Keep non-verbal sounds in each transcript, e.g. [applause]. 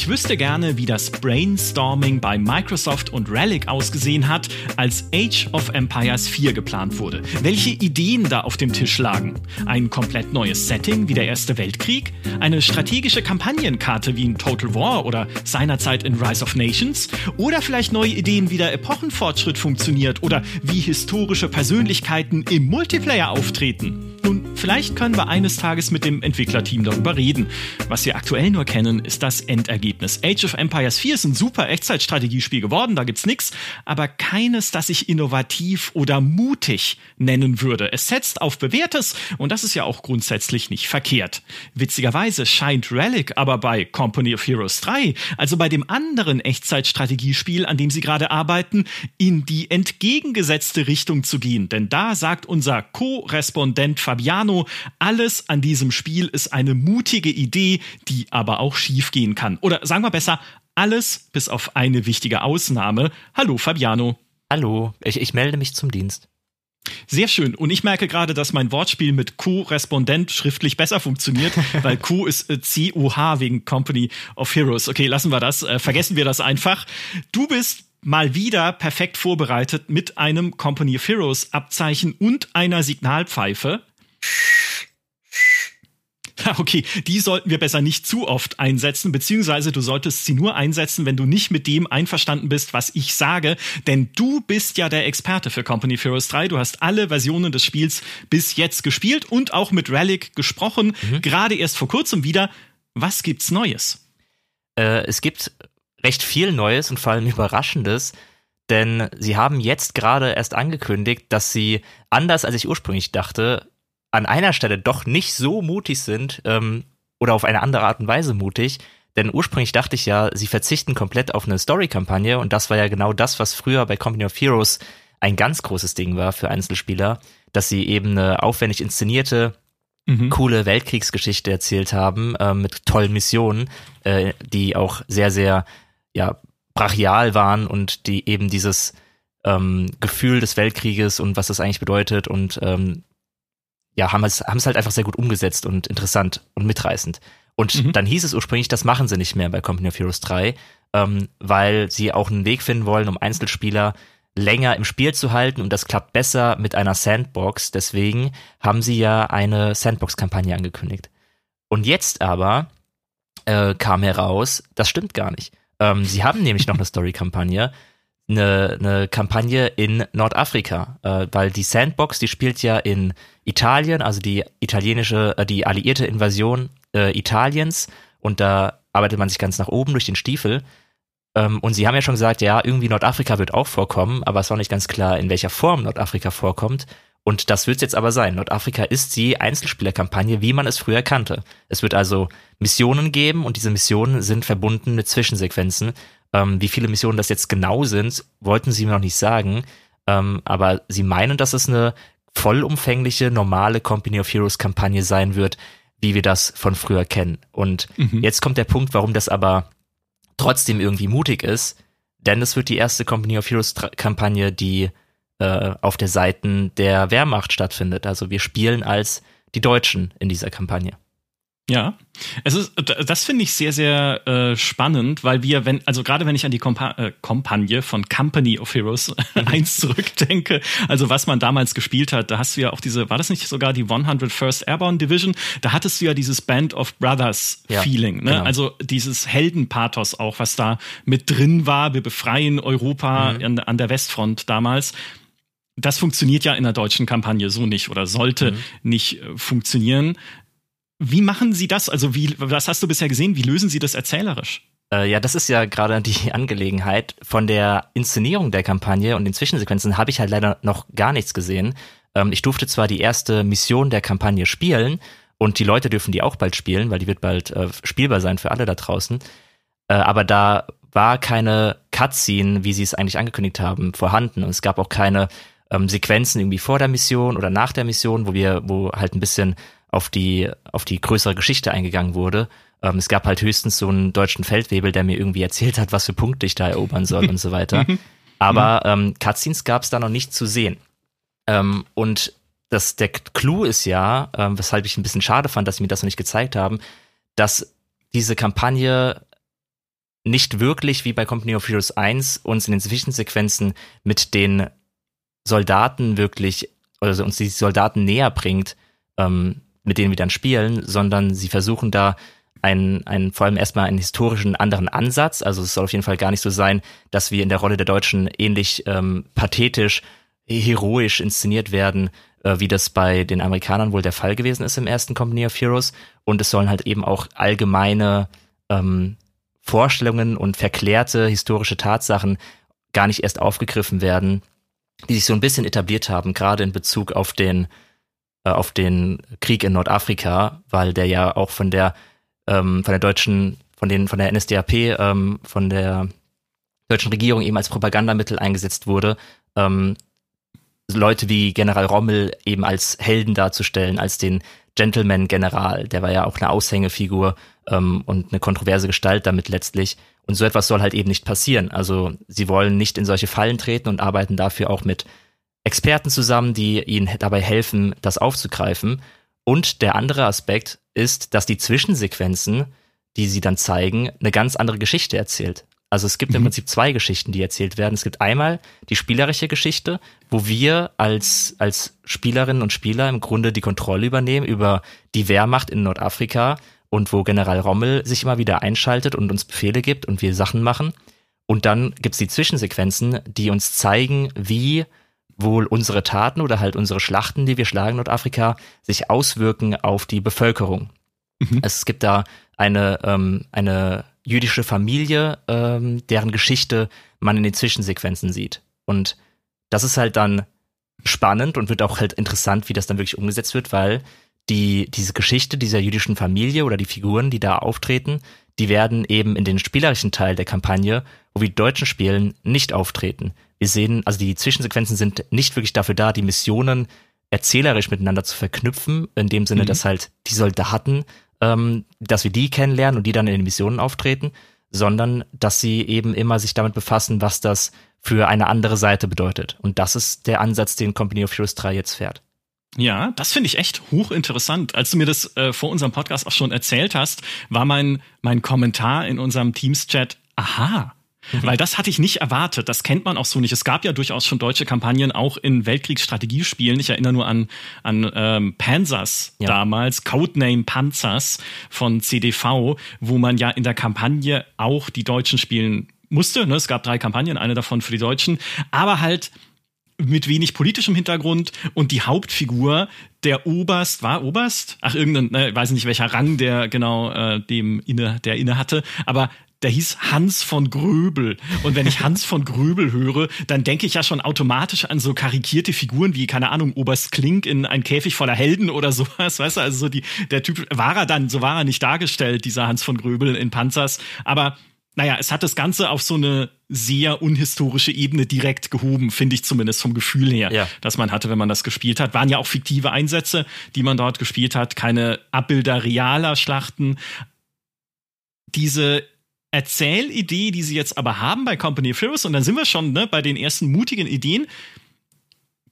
Ich wüsste gerne, wie das Brainstorming bei Microsoft und Relic ausgesehen hat, als Age of Empires 4 geplant wurde. Welche Ideen da auf dem Tisch lagen? Ein komplett neues Setting wie der Erste Weltkrieg? Eine strategische Kampagnenkarte wie in Total War oder seinerzeit in Rise of Nations? Oder vielleicht neue Ideen, wie der Epochenfortschritt funktioniert oder wie historische Persönlichkeiten im Multiplayer auftreten? Nun, vielleicht können wir eines Tages mit dem Entwicklerteam darüber reden. Was wir aktuell nur kennen, ist das Endergebnis. Age of Empires 4 ist ein super Echtzeitstrategiespiel geworden, da gibt's nichts, aber keines, das ich innovativ oder mutig nennen würde. Es setzt auf bewährtes und das ist ja auch grundsätzlich nicht verkehrt. Witzigerweise scheint Relic aber bei Company of Heroes 3, also bei dem anderen Echtzeitstrategiespiel, an dem sie gerade arbeiten, in die entgegengesetzte Richtung zu gehen. Denn da sagt unser Co-Respondent Fabiano, alles an diesem Spiel ist eine mutige Idee, die aber auch schiefgehen kann. Oder sagen wir besser, alles bis auf eine wichtige Ausnahme. Hallo Fabiano. Hallo, ich, ich melde mich zum Dienst. Sehr schön. Und ich merke gerade, dass mein Wortspiel mit Co-Respondent schriftlich besser funktioniert, [laughs] weil Q ist äh, C-O-H wegen Company of Heroes. Okay, lassen wir das. Äh, vergessen wir das einfach. Du bist mal wieder perfekt vorbereitet mit einem Company of Heroes Abzeichen und einer Signalpfeife. [laughs] Okay, die sollten wir besser nicht zu oft einsetzen, beziehungsweise du solltest sie nur einsetzen, wenn du nicht mit dem einverstanden bist, was ich sage, denn du bist ja der Experte für Company Heroes 3. Du hast alle Versionen des Spiels bis jetzt gespielt und auch mit Relic gesprochen, mhm. gerade erst vor kurzem wieder. Was gibt's Neues? Äh, es gibt recht viel Neues und vor allem Überraschendes, denn sie haben jetzt gerade erst angekündigt, dass sie, anders als ich ursprünglich dachte, an einer Stelle doch nicht so mutig sind ähm, oder auf eine andere Art und Weise mutig. Denn ursprünglich dachte ich ja, sie verzichten komplett auf eine Story-Kampagne und das war ja genau das, was früher bei Company of Heroes ein ganz großes Ding war für Einzelspieler, dass sie eben eine aufwendig inszenierte, mhm. coole Weltkriegsgeschichte erzählt haben äh, mit tollen Missionen, äh, die auch sehr, sehr ja, brachial waren und die eben dieses ähm, Gefühl des Weltkrieges und was das eigentlich bedeutet und ähm, ja, haben es, haben es halt einfach sehr gut umgesetzt und interessant und mitreißend. Und mhm. dann hieß es ursprünglich, das machen sie nicht mehr bei Company of Heroes 3, ähm, weil sie auch einen Weg finden wollen, um Einzelspieler länger im Spiel zu halten und das klappt besser mit einer Sandbox. Deswegen haben sie ja eine Sandbox-Kampagne angekündigt. Und jetzt aber äh, kam heraus, das stimmt gar nicht. Ähm, sie haben nämlich noch eine [laughs] Story-Kampagne, eine, eine Kampagne in Nordafrika, äh, weil die Sandbox, die spielt ja in Italien, also die italienische, äh, die alliierte Invasion äh, Italiens und da arbeitet man sich ganz nach oben durch den Stiefel. Ähm, und sie haben ja schon gesagt, ja, irgendwie Nordafrika wird auch vorkommen, aber es war nicht ganz klar, in welcher Form Nordafrika vorkommt. Und das wird es jetzt aber sein. Nordafrika ist die Einzelspielerkampagne, wie man es früher kannte. Es wird also Missionen geben und diese Missionen sind verbunden mit Zwischensequenzen. Ähm, wie viele Missionen das jetzt genau sind, wollten sie mir noch nicht sagen. Ähm, aber sie meinen, dass es eine vollumfängliche, normale Company of Heroes Kampagne sein wird, wie wir das von früher kennen. Und mhm. jetzt kommt der Punkt, warum das aber trotzdem irgendwie mutig ist, denn es wird die erste Company of Heroes Kampagne, die äh, auf der Seiten der Wehrmacht stattfindet. Also wir spielen als die Deutschen in dieser Kampagne. Ja, es ist, das finde ich sehr, sehr äh, spannend, weil wir, wenn, also gerade wenn ich an die Kompa äh, Kampagne von Company of Heroes [laughs] 1 zurückdenke, also was man damals gespielt hat, da hast du ja auch diese, war das nicht sogar die 101st Airborne Division? Da hattest du ja dieses Band of Brothers ja, Feeling, ne? Genau. Also dieses Heldenpathos auch, was da mit drin war. Wir befreien Europa mhm. an, an der Westfront damals das funktioniert ja in der deutschen Kampagne so nicht oder sollte mhm. nicht äh, funktionieren. Wie machen Sie das? Also, wie, was hast du bisher gesehen? Wie lösen Sie das erzählerisch? Äh, ja, das ist ja gerade die [laughs] Angelegenheit. Von der Inszenierung der Kampagne und den Zwischensequenzen habe ich halt leider noch gar nichts gesehen. Ähm, ich durfte zwar die erste Mission der Kampagne spielen und die Leute dürfen die auch bald spielen, weil die wird bald äh, spielbar sein für alle da draußen. Äh, aber da war keine Cutscene, wie sie es eigentlich angekündigt haben, vorhanden. Und es gab auch keine ähm, Sequenzen irgendwie vor der Mission oder nach der Mission, wo wir, wo halt ein bisschen auf die, auf die größere Geschichte eingegangen wurde. Ähm, es gab halt höchstens so einen deutschen Feldwebel, der mir irgendwie erzählt hat, was für Punkte ich da erobern soll und so weiter. [laughs] Mhm. Aber ähm, Cutscenes gab es da noch nicht zu sehen. Ähm, und das, der Clou ist ja, ähm, weshalb ich ein bisschen schade fand, dass sie mir das noch nicht gezeigt haben, dass diese Kampagne nicht wirklich wie bei Company of Heroes 1 uns in den Zwischensequenzen mit den Soldaten wirklich, also uns die Soldaten näher bringt, ähm, mit denen wir dann spielen, sondern sie versuchen da einen, einen, vor allem erstmal einen historischen anderen Ansatz. Also es soll auf jeden Fall gar nicht so sein, dass wir in der Rolle der Deutschen ähnlich ähm, pathetisch, heroisch inszeniert werden, äh, wie das bei den Amerikanern wohl der Fall gewesen ist im ersten Company of Heroes. Und es sollen halt eben auch allgemeine ähm, Vorstellungen und verklärte historische Tatsachen gar nicht erst aufgegriffen werden, die sich so ein bisschen etabliert haben, gerade in Bezug auf den äh, auf den Krieg in Nordafrika, weil der ja auch von der ähm, von der deutschen, von den von der NSDAP, ähm, von der deutschen Regierung eben als Propagandamittel eingesetzt wurde, ähm, Leute wie General Rommel eben als Helden darzustellen, als den Gentleman-General, der war ja auch eine Aushängefigur ähm, und eine kontroverse Gestalt damit letztlich. Und so etwas soll halt eben nicht passieren. Also sie wollen nicht in solche Fallen treten und arbeiten dafür auch mit Experten zusammen, die ihnen dabei helfen, das aufzugreifen. Und der andere Aspekt ist, dass die Zwischensequenzen, die sie dann zeigen, eine ganz andere Geschichte erzählt. Also es gibt mhm. im Prinzip zwei Geschichten, die erzählt werden. Es gibt einmal die spielerische Geschichte, wo wir als, als Spielerinnen und Spieler im Grunde die Kontrolle übernehmen über die Wehrmacht in Nordafrika und wo General Rommel sich immer wieder einschaltet und uns Befehle gibt und wir Sachen machen. Und dann gibt's die Zwischensequenzen, die uns zeigen, wie wohl unsere Taten oder halt unsere Schlachten, die wir schlagen in Nordafrika, sich auswirken auf die Bevölkerung. Mhm. Es gibt da eine, ähm, eine jüdische Familie, ähm, deren Geschichte man in den Zwischensequenzen sieht. Und das ist halt dann spannend und wird auch halt interessant, wie das dann wirklich umgesetzt wird, weil die, diese Geschichte dieser jüdischen Familie oder die Figuren, die da auftreten, die werden eben in den spielerischen Teil der Kampagne, wo wir die Deutschen spielen, nicht auftreten. Wir sehen, also die Zwischensequenzen sind nicht wirklich dafür da, die Missionen erzählerisch miteinander zu verknüpfen, in dem Sinne, mhm. dass halt die Soldaten, ähm, dass wir die kennenlernen und die dann in den Missionen auftreten, sondern dass sie eben immer sich damit befassen, was das für eine andere Seite bedeutet. Und das ist der Ansatz, den Company of Heroes 3 jetzt fährt. Ja, das finde ich echt hochinteressant. Als du mir das äh, vor unserem Podcast auch schon erzählt hast, war mein, mein Kommentar in unserem Teams-Chat, aha. Weil das hatte ich nicht erwartet. Das kennt man auch so nicht. Es gab ja durchaus schon deutsche Kampagnen, auch in Weltkriegsstrategiespielen. Ich erinnere nur an, an ähm, Panzers ja. damals, Codename Panzers von CDV, wo man ja in der Kampagne auch die Deutschen spielen musste. Ne? Es gab drei Kampagnen, eine davon für die Deutschen, aber halt mit wenig politischem Hintergrund und die Hauptfigur, der Oberst, war Oberst? Ach, irgendein, ne, weiß nicht welcher Rang der genau äh, dem inne, der inne hatte, aber der hieß Hans von Gröbel. Und wenn ich Hans von Gröbel höre, dann denke ich ja schon automatisch an so karikierte Figuren wie, keine Ahnung, Oberst Klink in ein Käfig voller Helden oder [laughs] sowas, weißt du, also so die, der Typ war er dann, so war er nicht dargestellt, dieser Hans von Gröbel in Panzers. Aber naja, es hat das Ganze auf so eine sehr unhistorische Ebene direkt gehoben, finde ich zumindest vom Gefühl her, ja. dass man hatte, wenn man das gespielt hat. Waren ja auch fiktive Einsätze, die man dort gespielt hat, keine Abbilder realer Schlachten. Diese Erzählidee, die sie jetzt aber haben bei Company of Heroes, und dann sind wir schon ne, bei den ersten mutigen Ideen,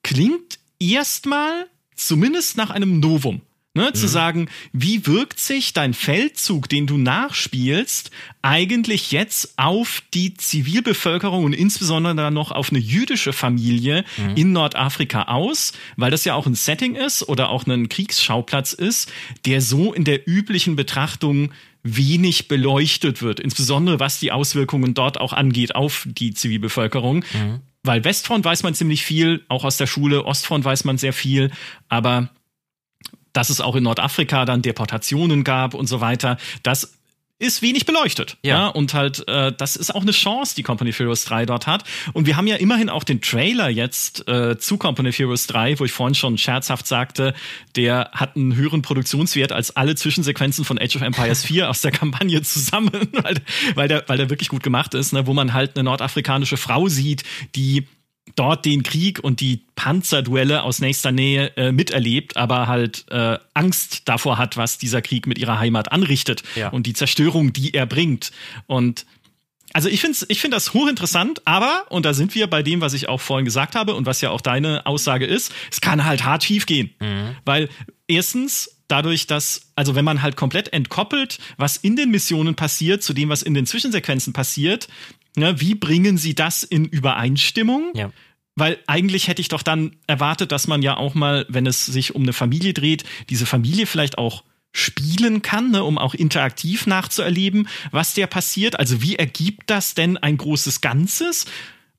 klingt erstmal zumindest nach einem Novum. Ne, mhm. Zu sagen, wie wirkt sich dein Feldzug, den du nachspielst, eigentlich jetzt auf die Zivilbevölkerung und insbesondere dann noch auf eine jüdische Familie mhm. in Nordafrika aus, weil das ja auch ein Setting ist oder auch ein Kriegsschauplatz ist, der so in der üblichen Betrachtung wenig beleuchtet wird, insbesondere was die Auswirkungen dort auch angeht auf die Zivilbevölkerung. Mhm. Weil Westfront weiß man ziemlich viel, auch aus der Schule, Ostfront weiß man sehr viel, aber dass es auch in Nordafrika dann Deportationen gab und so weiter, das ist wenig beleuchtet. Ja. ja. Und halt, äh, das ist auch eine Chance, die Company of Heroes 3 dort hat. Und wir haben ja immerhin auch den Trailer jetzt äh, zu Company of Heroes 3, wo ich vorhin schon scherzhaft sagte, der hat einen höheren Produktionswert als alle Zwischensequenzen von Age of Empires 4 aus der Kampagne zusammen, [laughs] weil, weil, der, weil der wirklich gut gemacht ist, ne? wo man halt eine nordafrikanische Frau sieht, die dort den Krieg und die Panzerduelle aus nächster Nähe äh, miterlebt, aber halt äh, Angst davor hat, was dieser Krieg mit ihrer Heimat anrichtet ja. und die Zerstörung, die er bringt. Und also ich finde ich finde das hochinteressant, aber, und da sind wir bei dem, was ich auch vorhin gesagt habe und was ja auch deine Aussage ist, es kann halt hart schief gehen. Mhm. Weil erstens, dadurch, dass, also wenn man halt komplett entkoppelt, was in den Missionen passiert, zu dem, was in den Zwischensequenzen passiert, ne, wie bringen sie das in Übereinstimmung? Ja. Weil eigentlich hätte ich doch dann erwartet, dass man ja auch mal, wenn es sich um eine Familie dreht, diese Familie vielleicht auch spielen kann, ne, um auch interaktiv nachzuerleben, was der passiert. Also wie ergibt das denn ein großes Ganzes?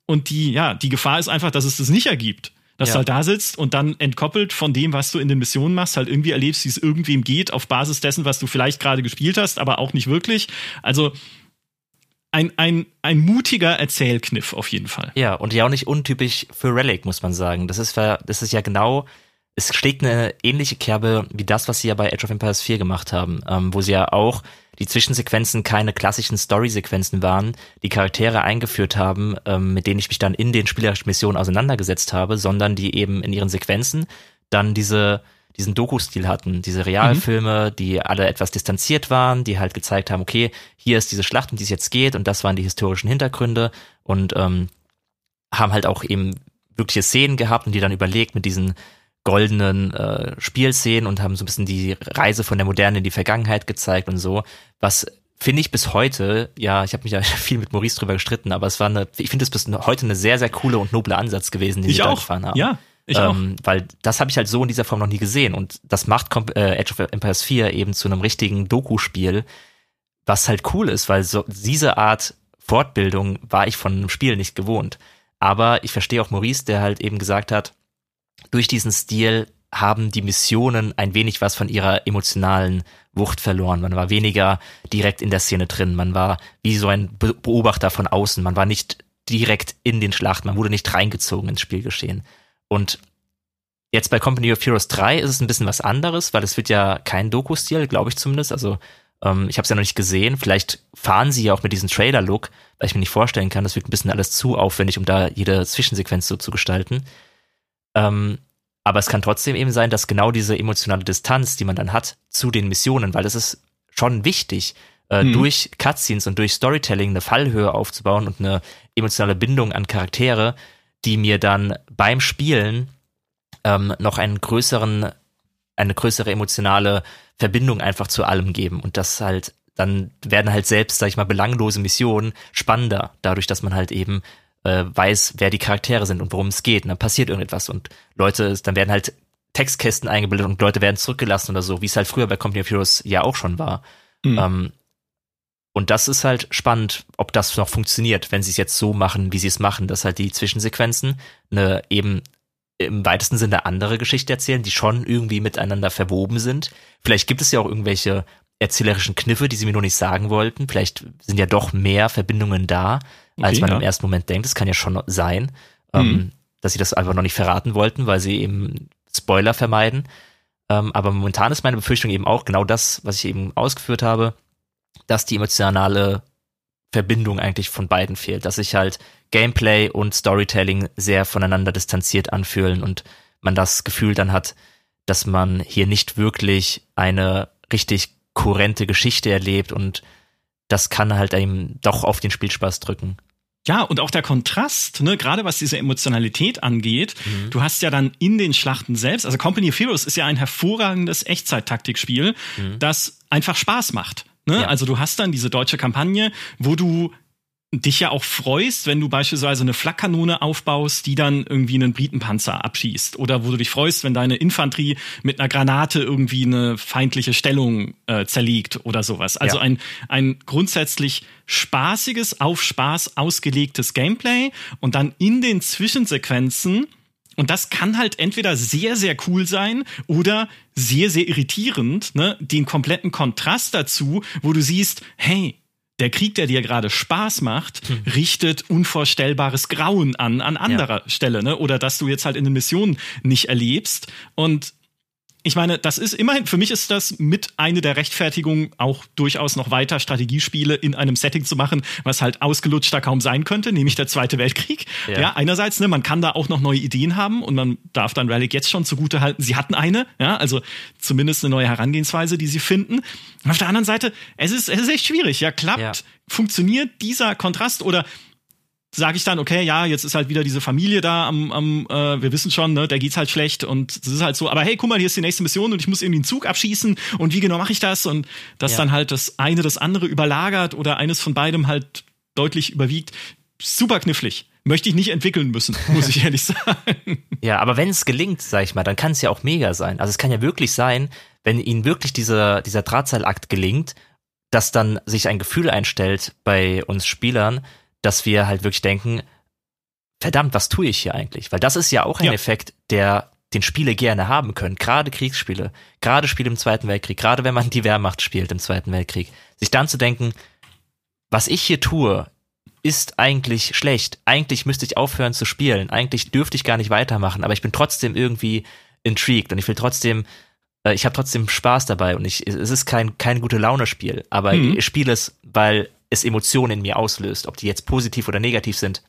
Und die, ja, die Gefahr ist einfach, dass es das nicht ergibt. Dass Ja. du halt da sitzt und dann entkoppelt von dem, was du in den Missionen machst, halt irgendwie erlebst, wie es irgendwem geht, auf Basis dessen, was du vielleicht gerade gespielt hast, aber auch nicht wirklich. Also ein, ein, ein mutiger Erzählkniff auf jeden Fall. Ja, und ja auch nicht untypisch für Relic, muss man sagen. Das ist, das ist ja genau, es schlägt eine ähnliche Kerbe wie das, was sie ja bei Age of Empires 4 gemacht haben, ähm, wo sie ja auch die Zwischensequenzen keine klassischen Story-Sequenzen waren, die Charaktere eingeführt haben, ähm, mit denen ich mich dann in den spielerischen Missionen auseinandergesetzt habe, sondern die eben in ihren Sequenzen dann diese diesen Doku-Stil hatten, diese Realfilme, die alle etwas distanziert waren, die halt gezeigt haben, okay, hier ist diese Schlacht, um die es jetzt geht, und das waren die historischen Hintergründe und ähm, haben halt auch eben wirkliche Szenen gehabt und die dann überlegt mit diesen goldenen äh, Spielszenen und haben so ein bisschen die Reise von der Moderne in die Vergangenheit gezeigt und so, was finde ich bis heute, ja, ich habe mich ja [laughs] viel mit Maurice drüber gestritten, aber es war eine, ich finde es bis heute eine sehr, sehr coole und noble Ansatz gewesen, den Ich sie da auch. gefahren haben. Ja, ich auch. ähm, Weil das habe ich halt so in dieser Form noch nie gesehen. Und das macht äh, Age of Empires 4 eben zu einem richtigen Doku-Spiel, was halt cool ist, weil so diese Art Fortbildung war ich von einem Spiel nicht gewohnt. Aber ich verstehe auch Maurice, der halt eben gesagt hat, durch diesen Stil haben die Missionen ein wenig was von ihrer emotionalen Wucht verloren. Man war weniger direkt in der Szene drin. Man war wie so ein Be Beobachter von außen. Man war nicht direkt in den Schlachten. Man wurde nicht reingezogen ins Spielgeschehen. Und jetzt bei Company of Heroes 3 ist es ein bisschen was anderes, weil es wird ja kein Doku-Stil, glaube ich zumindest. Also ähm, ich habe es ja noch nicht gesehen. Vielleicht fahren sie ja auch mit diesem Trailer-Look, weil ich mir nicht vorstellen kann, das wird ein bisschen alles zu aufwendig, um da jede Zwischensequenz so zu gestalten. Ähm, aber es kann trotzdem eben sein, dass genau diese emotionale Distanz, die man dann hat zu den Missionen, weil es ist schon wichtig, äh, Mhm. durch Cutscenes und durch Storytelling eine Fallhöhe aufzubauen und eine emotionale Bindung an Charaktere, die mir dann beim Spielen ähm, noch einen größeren, eine größere emotionale Verbindung einfach zu allem geben. Und das halt, dann werden halt selbst, sag ich mal, belanglose Missionen spannender, dadurch, dass man halt eben äh, weiß, wer die Charaktere sind und worum es geht. Und dann passiert irgendetwas und Leute, dann werden halt Textkästen eingebildet und Leute werden zurückgelassen oder so, wie es halt früher bei Company of Heroes ja auch schon war. Mhm. Ähm, und das ist halt spannend, ob das noch funktioniert, wenn sie es jetzt so machen, wie sie es machen, dass halt die Zwischensequenzen eine eben im weitesten Sinne andere Geschichte erzählen, die schon irgendwie miteinander verwoben sind. Vielleicht gibt es ja auch irgendwelche erzählerischen Kniffe, die sie mir noch nicht sagen wollten. Vielleicht sind ja doch mehr Verbindungen da, als Okay, man ja. im ersten Moment denkt. Das kann ja schon sein, Mhm. ähm, dass sie das einfach noch nicht verraten wollten, weil sie eben Spoiler vermeiden. Ähm, aber momentan ist meine Befürchtung eben auch genau das, was ich eben ausgeführt habe, dass die emotionale Verbindung eigentlich von beiden fehlt, dass sich halt Gameplay und Storytelling sehr voneinander distanziert anfühlen und man das Gefühl dann hat, dass man hier nicht wirklich eine richtig kohärente Geschichte erlebt und das kann halt eben doch auf den Spielspaß drücken. Ja, und auch der Kontrast, ne, gerade was diese Emotionalität angeht. Du hast ja dann in den Schlachten selbst, also Company of Heroes ist ja ein hervorragendes Echtzeit-Taktikspiel, das einfach Spaß macht. Ne? Ja. Also du hast dann diese deutsche Kampagne, wo du dich ja auch freust, wenn du beispielsweise eine Flakkanone aufbaust, die dann irgendwie einen Britenpanzer abschießt. Oder wo du dich freust, wenn deine Infanterie mit einer Granate irgendwie eine feindliche Stellung äh, zerlegt oder sowas. Also Ja. ein, ein grundsätzlich spaßiges, auf Spaß ausgelegtes Gameplay und dann in den Zwischensequenzen und das kann halt entweder sehr, sehr cool sein oder sehr, sehr irritierend, ne? Den kompletten Kontrast dazu, wo du siehst, hey, der Krieg, der dir gerade Spaß macht, richtet unvorstellbares Grauen an, an anderer Stelle, ne? Oder dass du jetzt halt in den Missionen nicht erlebst. Und ich meine, das ist immerhin, für mich ist das mit eine der Rechtfertigungen, auch durchaus noch weiter Strategiespiele in einem Setting zu machen, was halt ausgelutschter kaum sein könnte, nämlich der Zweite Weltkrieg. Ja. Ja, einerseits, ne, man kann da auch noch neue Ideen haben und man darf dann Relic jetzt schon zugute halten, sie hatten eine, ja, also zumindest eine neue Herangehensweise, die sie finden. Und auf der anderen Seite, es ist, es ist echt schwierig, ja, klappt, Ja. funktioniert dieser Kontrast oder sage ich dann, okay, ja, jetzt ist halt wieder diese Familie da am, am äh, wir wissen schon, ne, der geht's halt schlecht und es ist halt so, aber hey, guck mal, hier ist die nächste Mission und ich muss irgendwie einen Zug abschießen und wie genau mache ich das? Und dass ja. dann halt das eine das andere überlagert oder eines von beidem halt deutlich überwiegt. Super knifflig. Möchte ich nicht entwickeln müssen, [laughs] muss ich ehrlich sagen. Ja, aber wenn es gelingt, sag ich mal, dann kann es ja auch mega sein. Also es kann ja wirklich sein, wenn ihnen wirklich dieser, dieser Drahtseilakt gelingt, dass dann sich ein Gefühl einstellt bei uns Spielern, dass wir halt wirklich denken, verdammt, was tue ich hier eigentlich? Weil das ist ja auch ein ja. Effekt, der den Spiele gerne haben können, gerade Kriegsspiele, gerade Spiele im Zweiten Weltkrieg, gerade wenn man die Wehrmacht spielt im Zweiten Weltkrieg, sich dann zu denken, was ich hier tue, ist eigentlich schlecht. Eigentlich müsste ich aufhören zu spielen. Eigentlich dürfte ich gar nicht weitermachen, aber ich bin trotzdem irgendwie intrigued und ich will trotzdem, äh, ich habe trotzdem Spaß dabei und ich, es ist kein, kein gute Laune-Spiel, aber mhm. ich spiele es, weil es Emotionen in mir auslöst. Ob die jetzt positiv oder negativ sind,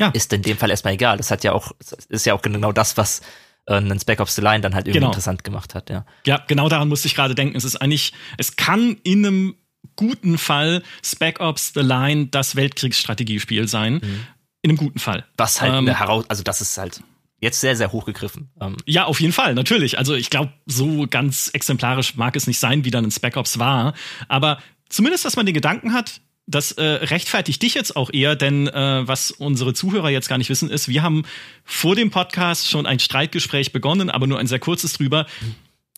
ja. ist in dem Fall erstmal egal. Das hat ja auch, ist ja auch genau das, was äh, einen Spec Ops The Line dann halt irgendwie genau. interessant gemacht hat, ja. Ja, genau daran musste ich gerade denken. Es ist eigentlich, es kann in einem guten Fall Spec Ops The Line das Weltkriegsstrategiespiel sein. Mhm. In einem guten Fall. Was halt ähm, heraus, also das ist halt jetzt sehr, sehr hochgegriffen. Ähm. Ja, auf jeden Fall, natürlich. Also ich glaube, so ganz exemplarisch mag es nicht sein, wie dann in Spec Ops war. Aber zumindest, dass man den Gedanken hat, das äh, rechtfertigt dich jetzt auch eher, denn äh, was unsere Zuhörer jetzt gar nicht wissen, ist, wir haben vor dem Podcast schon ein Streitgespräch begonnen, aber nur ein sehr kurzes drüber,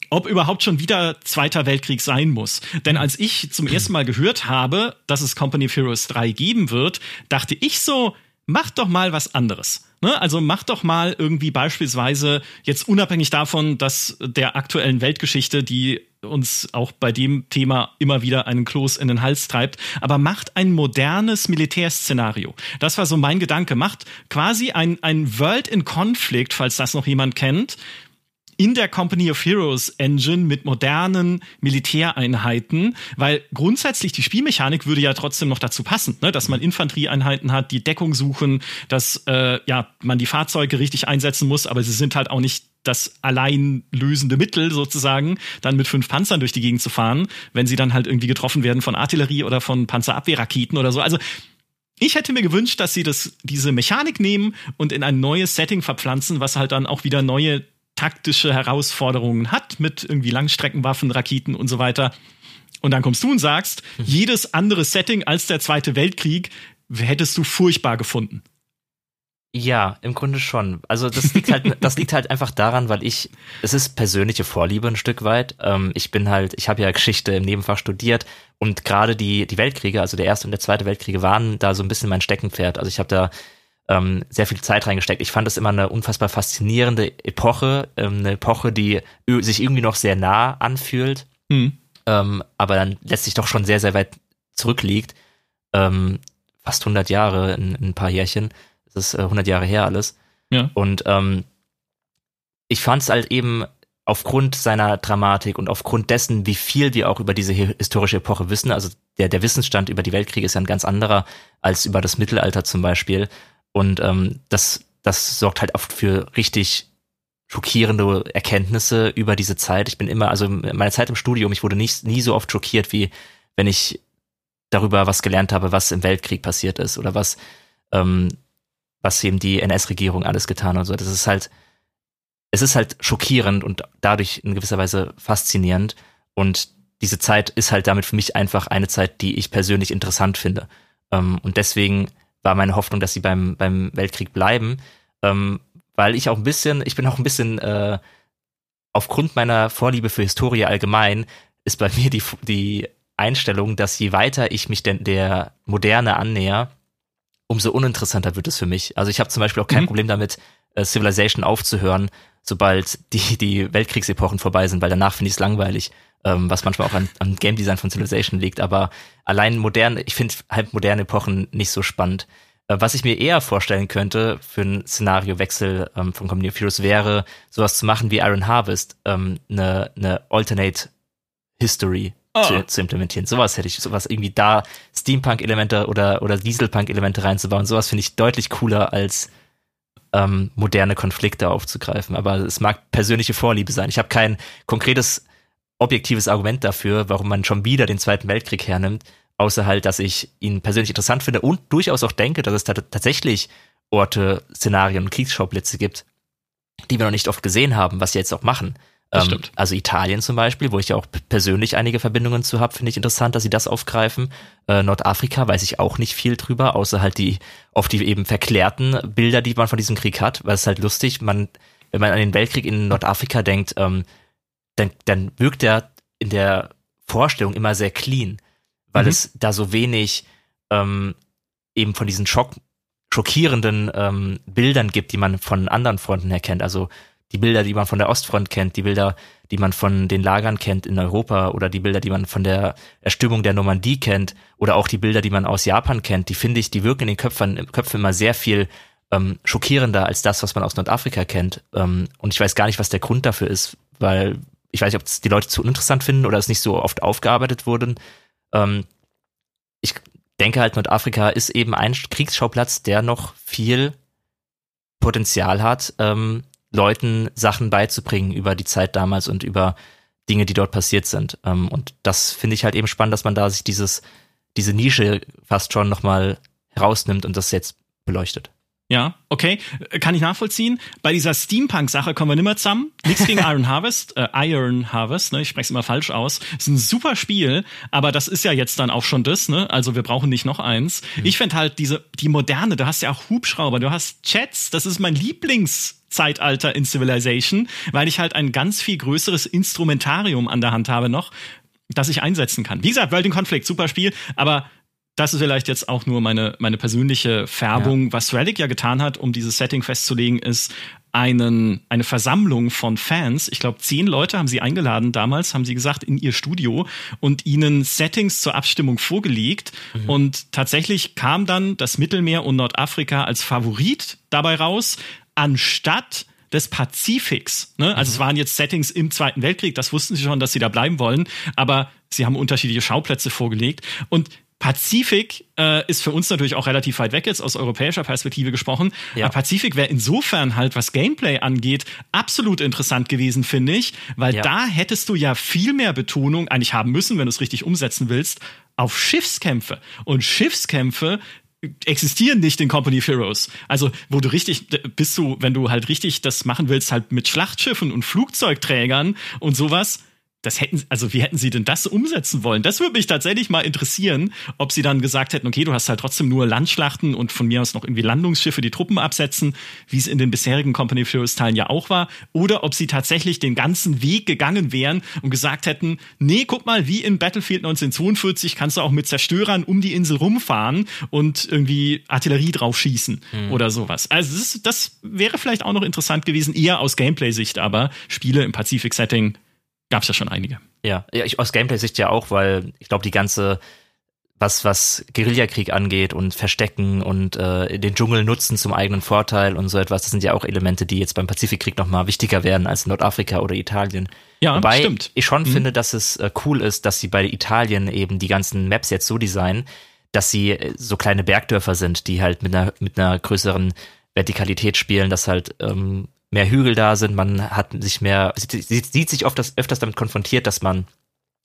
ob überhaupt schon wieder Zweiter Weltkrieg sein muss. Denn als ich zum ersten Mal gehört habe, dass es Company of Heroes 3 geben wird, dachte ich so, mach doch mal was anderes. Ne? Also mach doch mal irgendwie beispielsweise jetzt unabhängig davon, dass der aktuellen Weltgeschichte, die uns auch bei dem Thema immer wieder einen Kloß in den Hals treibt, aber macht ein modernes Militärszenario. Das war so mein Gedanke. Macht quasi ein, ein World in Conflict, falls das noch jemand kennt, in der Company of Heroes Engine mit modernen Militäreinheiten, weil grundsätzlich die Spielmechanik würde ja trotzdem noch dazu passen, ne? dass man Infanterieeinheiten hat, die Deckung suchen, dass äh, ja man die Fahrzeuge richtig einsetzen muss, aber sie sind halt auch nicht das allein lösende Mittel sozusagen, dann mit fünf Panzern durch die Gegend zu fahren, wenn sie dann halt irgendwie getroffen werden von Artillerie oder von Panzerabwehrraketen oder so. Also ich hätte mir gewünscht, dass sie das, diese Mechanik nehmen und in ein neues Setting verpflanzen, was halt dann auch wieder neue taktische Herausforderungen hat mit irgendwie Langstreckenwaffen, Raketen und so weiter. Und dann kommst du und sagst, mhm. jedes andere Setting als der Zweite Weltkrieg hättest du furchtbar gefunden. Ja, im Grunde schon. Also das liegt halt, [laughs] das liegt halt einfach daran, weil ich, es ist persönliche Vorliebe ein Stück weit. Ähm, ich bin halt, ich habe ja Geschichte im Nebenfach studiert und gerade die die Weltkriege, also der erste und der zweite Weltkriege, waren da so ein bisschen mein Steckenpferd. Also ich habe da ähm, sehr viel Zeit reingesteckt. Ich fand das immer eine unfassbar faszinierende Epoche, ähm, eine Epoche, die sich irgendwie noch sehr nah anfühlt, mhm. ähm, aber dann letztlich doch schon sehr, sehr weit zurückliegt. Ähm, fast 100 Jahre in, in, ein paar Jährchen. Das ist äh, 100 Jahre her alles. Ja. Und ähm, ich fand es halt eben aufgrund seiner Dramatik und aufgrund dessen, wie viel wir auch über diese historische Epoche wissen, also der, der Wissensstand über die Weltkriege ist ja ein ganz anderer als über das Mittelalter zum Beispiel. Und ähm, das, das sorgt halt oft für richtig schockierende Erkenntnisse über diese Zeit. Ich bin immer, also meine Zeit im Studium, ich wurde nicht, nie so oft schockiert, wie wenn ich darüber was gelernt habe, was im Weltkrieg passiert ist oder was, ähm, was eben die NS-Regierung alles getan hat. Und so. Das ist halt, es ist halt schockierend und dadurch in gewisser Weise faszinierend. Und diese Zeit ist halt damit für mich einfach eine Zeit, die ich persönlich interessant finde. Ähm, und deswegen war meine Hoffnung, dass sie beim, beim Weltkrieg bleiben. Ähm, weil ich auch ein bisschen, ich bin auch ein bisschen, äh, aufgrund meiner Vorliebe für Historie allgemein, ist bei [laughs] mir die, die Einstellung, dass je weiter ich mich denn der Moderne annäher, umso uninteressanter wird es für mich. Also ich habe zum Beispiel auch kein mhm. Problem damit, äh, Civilization aufzuhören, sobald die, die Weltkriegsepochen vorbei sind, weil danach finde ich es langweilig ähm, was manchmal auch an, an Game Design von Civilization liegt. Aber allein modern, ich finde halt moderne Epochen nicht so spannend. Äh, was ich mir eher vorstellen könnte für einen Szenariowechsel ähm, von Community of Heroes wäre, sowas zu machen wie Iron Harvest, ähm, eine, eine Alternate History oh. zu, zu, implementieren. Sowas hätte ich, sowas irgendwie da Steampunk-Elemente oder, oder Dieselpunk-Elemente reinzubauen. Sowas finde ich deutlich cooler als ähm, moderne Konflikte aufzugreifen. Aber es mag persönliche Vorliebe sein. Ich habe kein konkretes objektives Argument dafür, warum man schon wieder den Zweiten Weltkrieg hernimmt, außer halt, dass ich ihn persönlich interessant finde und durchaus auch denke, dass es tatsächlich Orte, Szenarien und Kriegsschauplätze gibt, die wir noch nicht oft gesehen haben, was sie jetzt auch machen. Ähm. Also Italien zum Beispiel, wo ich ja auch persönlich einige Verbindungen zu habe, finde ich interessant, dass sie das aufgreifen. Äh, Nordafrika weiß ich auch nicht viel drüber, außer halt die oft die eben verklärten Bilder, die man von diesem Krieg hat, weil es halt lustig, man, wenn man an den Weltkrieg in Nordafrika denkt, ähm, dann, dann wirkt er in der Vorstellung immer sehr clean, weil mhm. es da so wenig ähm, eben von diesen Schock, schockierenden ähm, Bildern gibt, die man von anderen Fronten her kennt. Also die Bilder, die man von der Ostfront kennt, die Bilder, die man von den Lagern kennt in Europa oder die Bilder, die man von der Erstürmung der Normandie kennt oder auch die Bilder, die man aus Japan kennt, die finde ich, die wirken in den Köpfen, Köpfen immer sehr viel ähm, schockierender als das, was man aus Nordafrika kennt. Ähm, und ich weiß gar nicht, was der Grund dafür ist, weil ich weiß nicht, ob es die Leute zu uninteressant finden oder es nicht so oft aufgearbeitet wurden. Ähm, ich denke halt, Nordafrika ist eben ein Kriegsschauplatz, der noch viel Potenzial hat, ähm, Leuten Sachen beizubringen über die Zeit damals und über Dinge, die dort passiert sind. Ähm, und das finde ich halt eben spannend, dass man da sich dieses, diese Nische fast schon nochmal herausnimmt und das jetzt beleuchtet. Ja, okay, kann ich nachvollziehen. Bei dieser Steampunk-Sache kommen wir nimmer zusammen. Nichts gegen [laughs] Iron Harvest, äh, Iron Harvest, ne? Ich spreche es immer falsch aus. Ist ein super Spiel, aber das ist ja jetzt dann auch schon das, ne? Also wir brauchen nicht noch eins. Mhm. Ich finde halt diese die moderne. Du hast ja auch Hubschrauber, du hast Chats. Das ist mein Lieblingszeitalter in Civilization, weil ich halt ein ganz viel größeres Instrumentarium an der Hand habe noch, das ich einsetzen kann. Wie gesagt, World in Conflict, super Spiel, aber das ist vielleicht jetzt auch nur meine, meine persönliche Färbung. Ja. Was Relic ja getan hat, um dieses Setting festzulegen, ist einen, eine Versammlung von Fans. Ich glaube, zehn Leute haben sie eingeladen damals, haben sie gesagt, in ihr Studio und ihnen Settings zur Abstimmung vorgelegt. Mhm. Und tatsächlich kam dann das Mittelmeer und Nordafrika als Favorit dabei raus, anstatt des Pazifiks. Ne? Also mhm. es waren jetzt Settings im Zweiten Weltkrieg, das wussten sie schon, dass sie da bleiben wollen, aber sie haben unterschiedliche Schauplätze vorgelegt. Und Pazifik äh, ist für uns natürlich auch relativ weit weg jetzt aus europäischer Perspektive gesprochen. Ja. Pazifik wäre insofern halt, was Gameplay angeht, absolut interessant gewesen, finde ich, weil ja. da hättest du ja viel mehr Betonung eigentlich haben müssen, wenn du es richtig umsetzen willst, auf Schiffskämpfe. Und Schiffskämpfe existieren nicht in Company of Heroes. Also, wo du richtig, bist du, wenn du halt richtig das machen willst, halt mit Schlachtschiffen und Flugzeugträgern und sowas, das hätten, also wie hätten sie denn das umsetzen wollen? Das würde mich tatsächlich mal interessieren, ob sie dann gesagt hätten, okay, du hast halt trotzdem nur Landschlachten und von mir aus noch irgendwie Landungsschiffe, die Truppen absetzen, wie es in den bisherigen Company of Heroes Teilen ja auch war, oder ob sie tatsächlich den ganzen Weg gegangen wären und gesagt hätten, nee, guck mal, wie in Battlefield 1942 kannst du auch mit Zerstörern um die Insel rumfahren und irgendwie Artillerie drauf schießen mhm. oder sowas. Also das, das wäre vielleicht auch noch interessant gewesen, eher aus Gameplay-Sicht, aber Spiele im Pazifik-Setting gab es ja schon einige. Ja, ich, aus Gameplay-Sicht ja auch, weil ich glaube, die ganze, was, was Guerillakrieg angeht und Verstecken und äh, den Dschungel nutzen zum eigenen Vorteil und so etwas, das sind ja auch Elemente, die jetzt beim Pazifikkrieg nochmal wichtiger werden als in Nordafrika oder Italien. Ja, Wobei stimmt. ich schon mhm. finde, dass es äh, cool ist, dass sie bei Italien eben die ganzen Maps jetzt so designen, dass sie äh, so kleine Bergdörfer sind, die halt mit einer, mit einer größeren Vertikalität spielen, dass halt ähm, mehr Hügel da sind, man hat sich mehr, sieht, sieht sich oft das, öfters damit konfrontiert, dass man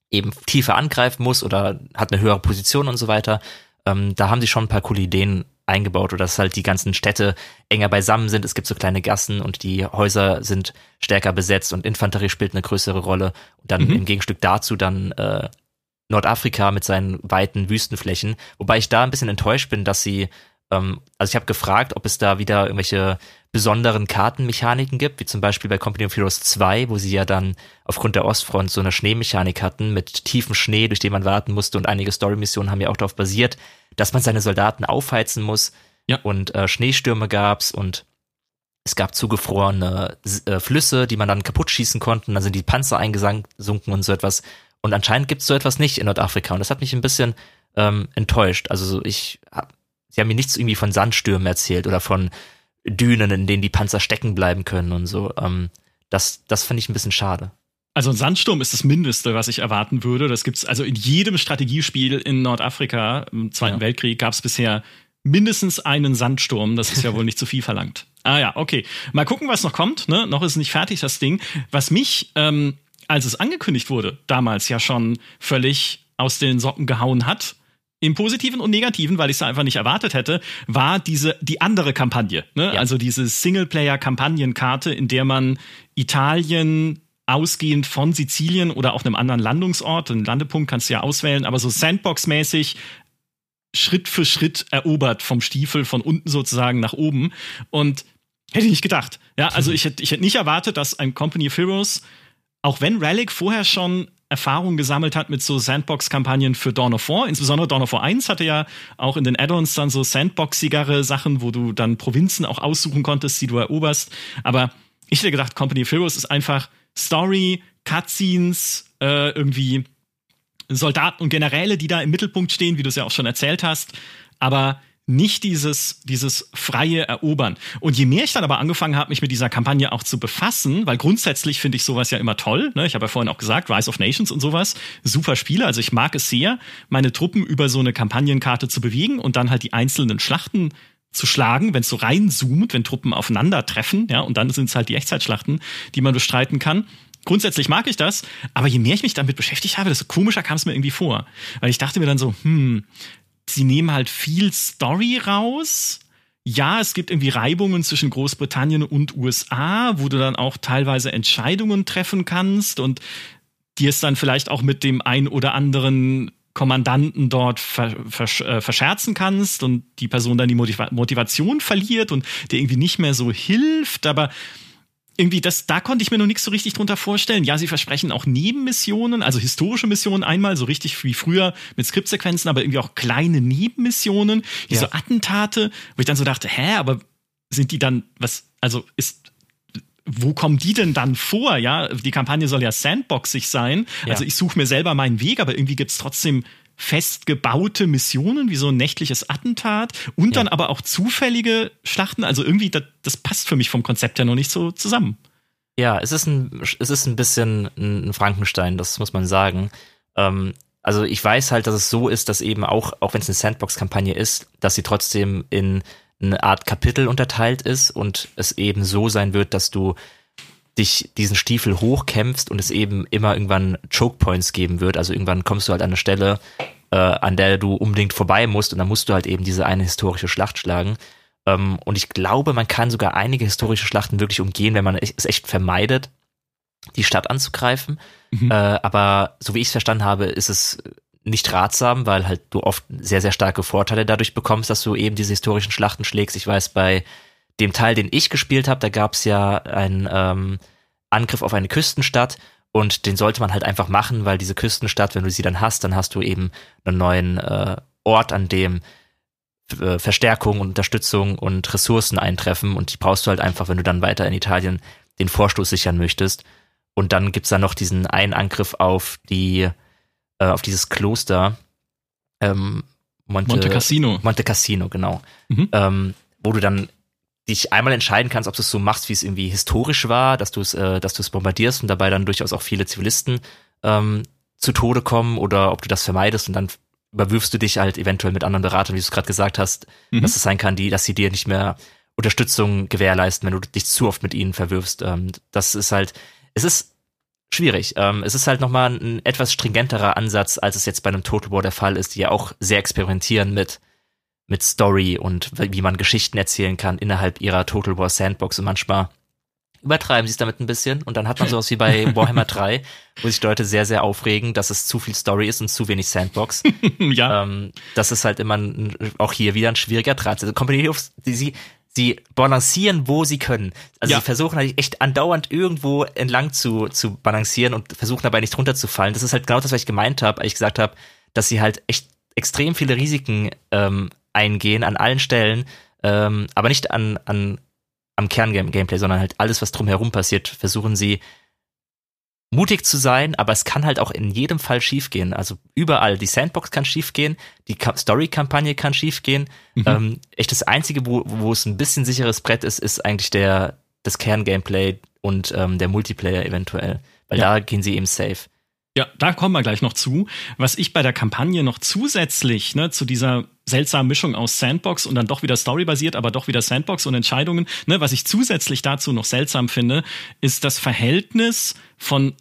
eben tiefer angreifen muss oder hat eine höhere Position und so weiter. Ähm, da haben sie schon ein paar coole Ideen eingebaut oder dass halt die ganzen Städte enger beisammen sind. Es gibt so kleine Gassen und die Häuser sind stärker besetzt und Infanterie spielt eine größere Rolle. Und dann mhm. im Gegenstück dazu dann äh, Nordafrika mit seinen weiten Wüstenflächen. Wobei ich da ein bisschen enttäuscht bin, dass sie, ähm, also ich habe gefragt, ob es da wieder irgendwelche besonderen Kartenmechaniken gibt, wie zum Beispiel bei Company of Heroes 2, wo sie ja dann aufgrund der Ostfront so eine Schneemechanik hatten mit tiefem Schnee, durch den man warten musste und einige Story-Missionen haben ja auch darauf basiert, dass man seine Soldaten aufheizen muss ja. und äh, Schneestürme gab's und es gab zugefrorene äh, Flüsse, die man dann kaputt schießen konnte, dann sind die Panzer eingesunken und so etwas. Und anscheinend gibt's so etwas nicht in Nordafrika und das hat mich ein bisschen ähm, enttäuscht. Also ich, sie haben mir nichts irgendwie von Sandstürmen erzählt oder von Dünen, in denen die Panzer stecken bleiben können und so. Ähm, das, das fand ich ein bisschen schade. Also ein Sandsturm ist das Mindeste, was ich erwarten würde. Das gibt's also in jedem Strategiespiel in Nordafrika im Zweiten ja. Weltkrieg gab es bisher mindestens einen Sandsturm. Das ist ja wohl nicht zu viel verlangt. Ah ja, okay. Mal gucken, was noch kommt. Ne? Noch ist nicht fertig das Ding. Was mich, ähm, als es angekündigt wurde, damals ja schon völlig aus den Socken gehauen hat, im Positiven und Negativen, weil ich es einfach nicht erwartet hätte, war diese die andere Kampagne, ne? ja. also diese Singleplayer-Kampagnenkarte, in der man Italien ausgehend von Sizilien oder auch einem anderen Landungsort, einen Landepunkt kannst du ja auswählen, aber so Sandbox-mäßig Schritt für Schritt erobert vom Stiefel von unten sozusagen nach oben und hätte ich nicht gedacht. Ja, also [laughs] ich hätte ich hätte nicht erwartet, dass ein Company of Heroes auch wenn Relic vorher schon Erfahrung gesammelt hat mit so Sandbox-Kampagnen für Dawn of War. Insbesondere Dawn of War 1 hatte ja auch in den Add-ons dann so Sandboxigere Sachen, wo du dann Provinzen auch aussuchen konntest, die du eroberst. Aber ich hätte gedacht, Company of Heroes ist einfach Story, Cutscenes, äh, irgendwie Soldaten und Generäle, die da im Mittelpunkt stehen, wie du es ja auch schon erzählt hast. Aber nicht dieses, dieses freie Erobern. Und je mehr ich dann aber angefangen habe, mich mit dieser Kampagne auch zu befassen, weil grundsätzlich finde ich sowas ja immer toll, ne? ich habe ja vorhin auch gesagt, Rise of Nations und sowas, super Spiele, also ich mag es sehr, meine Truppen über so eine Kampagnenkarte zu bewegen und dann halt die einzelnen Schlachten zu schlagen, wenn es so reinzoomt, wenn Truppen aufeinandertreffen, ja, und dann sind es halt die Echtzeitschlachten, die man bestreiten kann. Grundsätzlich mag ich das, aber je mehr ich mich damit beschäftigt habe, desto komischer kam es mir irgendwie vor. Weil ich dachte mir dann so, hm, sie nehmen halt viel Story raus. Ja, es gibt irgendwie Reibungen zwischen Großbritannien und USA, wo du dann auch teilweise Entscheidungen treffen kannst und dir es dann vielleicht auch mit dem ein oder anderen Kommandanten dort ver, ver, äh, verscherzen kannst und die Person dann die Motiva Motivation verliert und dir irgendwie nicht mehr so hilft. Aber irgendwie das, da konnte ich mir noch nichts so richtig drunter vorstellen. Ja, sie versprechen auch Nebenmissionen, also historische Missionen einmal, so richtig wie früher mit Skriptsequenzen, aber irgendwie auch kleine Nebenmissionen, wie ja. so Attentate, wo ich dann so dachte, hä, aber sind die dann, was, also ist, wo kommen die denn dann vor? Ja, die Kampagne soll ja sandboxig sein. Ja. Also ich suche mir selber meinen Weg, aber irgendwie gibt's trotzdem festgebaute Missionen, wie so ein nächtliches Attentat und ja. dann aber auch zufällige Schlachten. Also irgendwie, das, das, passt für mich vom Konzept ja noch nicht so zusammen. Ja, es ist ein, es ist ein bisschen ein Frankenstein, das muss man sagen. Ähm, also ich weiß halt, dass es so ist, dass eben auch, auch wenn es eine Sandbox-Kampagne ist, dass sie trotzdem in eine Art Kapitel unterteilt ist und es eben so sein wird, dass du dich diesen Stiefel hochkämpfst und es eben immer irgendwann Choke Points geben wird. Also irgendwann kommst du halt an eine Stelle, äh, an der du unbedingt vorbei musst und dann musst du halt eben diese eine historische Schlacht schlagen. Ähm, und ich glaube, man kann sogar einige historische Schlachten wirklich umgehen, wenn man es echt vermeidet, die Stadt anzugreifen. Mhm. Äh, aber so wie ich es verstanden habe, ist es nicht ratsam, weil halt du oft sehr, sehr starke Vorteile dadurch bekommst, dass du eben diese historischen Schlachten schlägst. Ich weiß, bei dem Teil, den ich gespielt habe, da gab es ja einen ähm, Angriff auf eine Küstenstadt und den sollte man halt einfach machen, weil diese Küstenstadt, wenn du sie dann hast, dann hast du eben einen neuen äh, Ort, an dem äh, Verstärkung und Unterstützung und Ressourcen eintreffen und die brauchst du halt einfach, wenn du dann weiter in Italien den Vorstoß sichern möchtest. Und dann gibt's da noch diesen einen Angriff auf die, äh, auf dieses Kloster. Ähm, Monte, Monte Cassino. Monte Cassino, genau. Mhm. Ähm, wo du dann dich einmal entscheiden kannst, ob du es so machst, wie es irgendwie historisch war, dass du es, äh, dass du es bombardierst und dabei dann durchaus auch viele Zivilisten ähm, zu Tode kommen oder ob du das vermeidest und dann überwirfst du dich halt eventuell mit anderen Beratern, wie du es gerade gesagt hast, mhm. dass es sein kann, die, dass sie dir nicht mehr Unterstützung gewährleisten, wenn du dich zu oft mit ihnen verwirfst. Ähm, das ist halt, es ist schwierig. Ähm, es ist halt nochmal ein etwas stringenterer Ansatz, als es jetzt bei einem Total War der Fall ist, die ja auch sehr experimentieren mit mit Story und wie man Geschichten erzählen kann innerhalb ihrer Total War Sandbox und manchmal übertreiben sie es damit ein bisschen und dann hat man sowas wie bei [laughs] Warhammer 3, wo sich Leute sehr, sehr aufregen, dass es zu viel Story ist und zu wenig Sandbox. [laughs] ja. Ähm, das ist halt immer ein, auch hier wieder ein schwieriger Draht. Also Company Heroes, die, sie, sie balancieren, wo sie können. Also ja. sie versuchen halt echt andauernd irgendwo entlang zu, zu balancieren und versuchen dabei nicht runterzufallen. Das ist halt genau das, was ich gemeint habe, als ich gesagt habe, dass sie halt echt extrem viele Risiken ähm, eingehen an allen Stellen, ähm, aber nicht an, an am Kern-Gameplay, sondern halt alles, was drumherum passiert, versuchen sie mutig zu sein, aber es kann halt auch in jedem Fall schiefgehen. Also überall. Die Sandbox kann schiefgehen, die Story-Kampagne kann schiefgehen. Mhm. Ähm, echt das Einzige, wo, wo es ein bisschen sicheres Brett ist, ist eigentlich der, das Kern-Gameplay und ähm, der Multiplayer eventuell. Weil ja. da gehen sie eben safe. Ja, da kommen wir gleich noch zu. Was ich bei der Kampagne noch zusätzlich ne, zu dieser seltsamen Mischung aus Sandbox und dann doch wieder storybasiert, aber doch wieder Sandbox und Entscheidungen, ne, was ich zusätzlich dazu noch seltsam finde, ist das Verhältnis von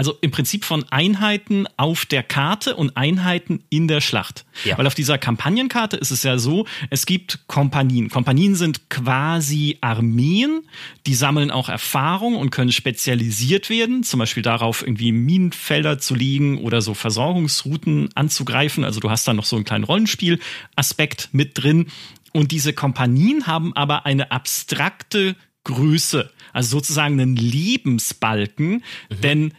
also im Prinzip von Einheiten auf der Karte und Einheiten in der Schlacht. Ja. Weil auf dieser Kampagnenkarte ist es ja so, es gibt Kompanien. Kompanien sind quasi Armeen, die sammeln auch Erfahrung und können spezialisiert werden, zum Beispiel darauf, irgendwie Minenfelder zu legen oder so Versorgungsrouten anzugreifen. Also du hast da noch so einen kleinen Rollenspielaspekt mit drin. Und diese Kompanien haben aber eine abstrakte Größe, also sozusagen einen Lebensbalken, mhm. denn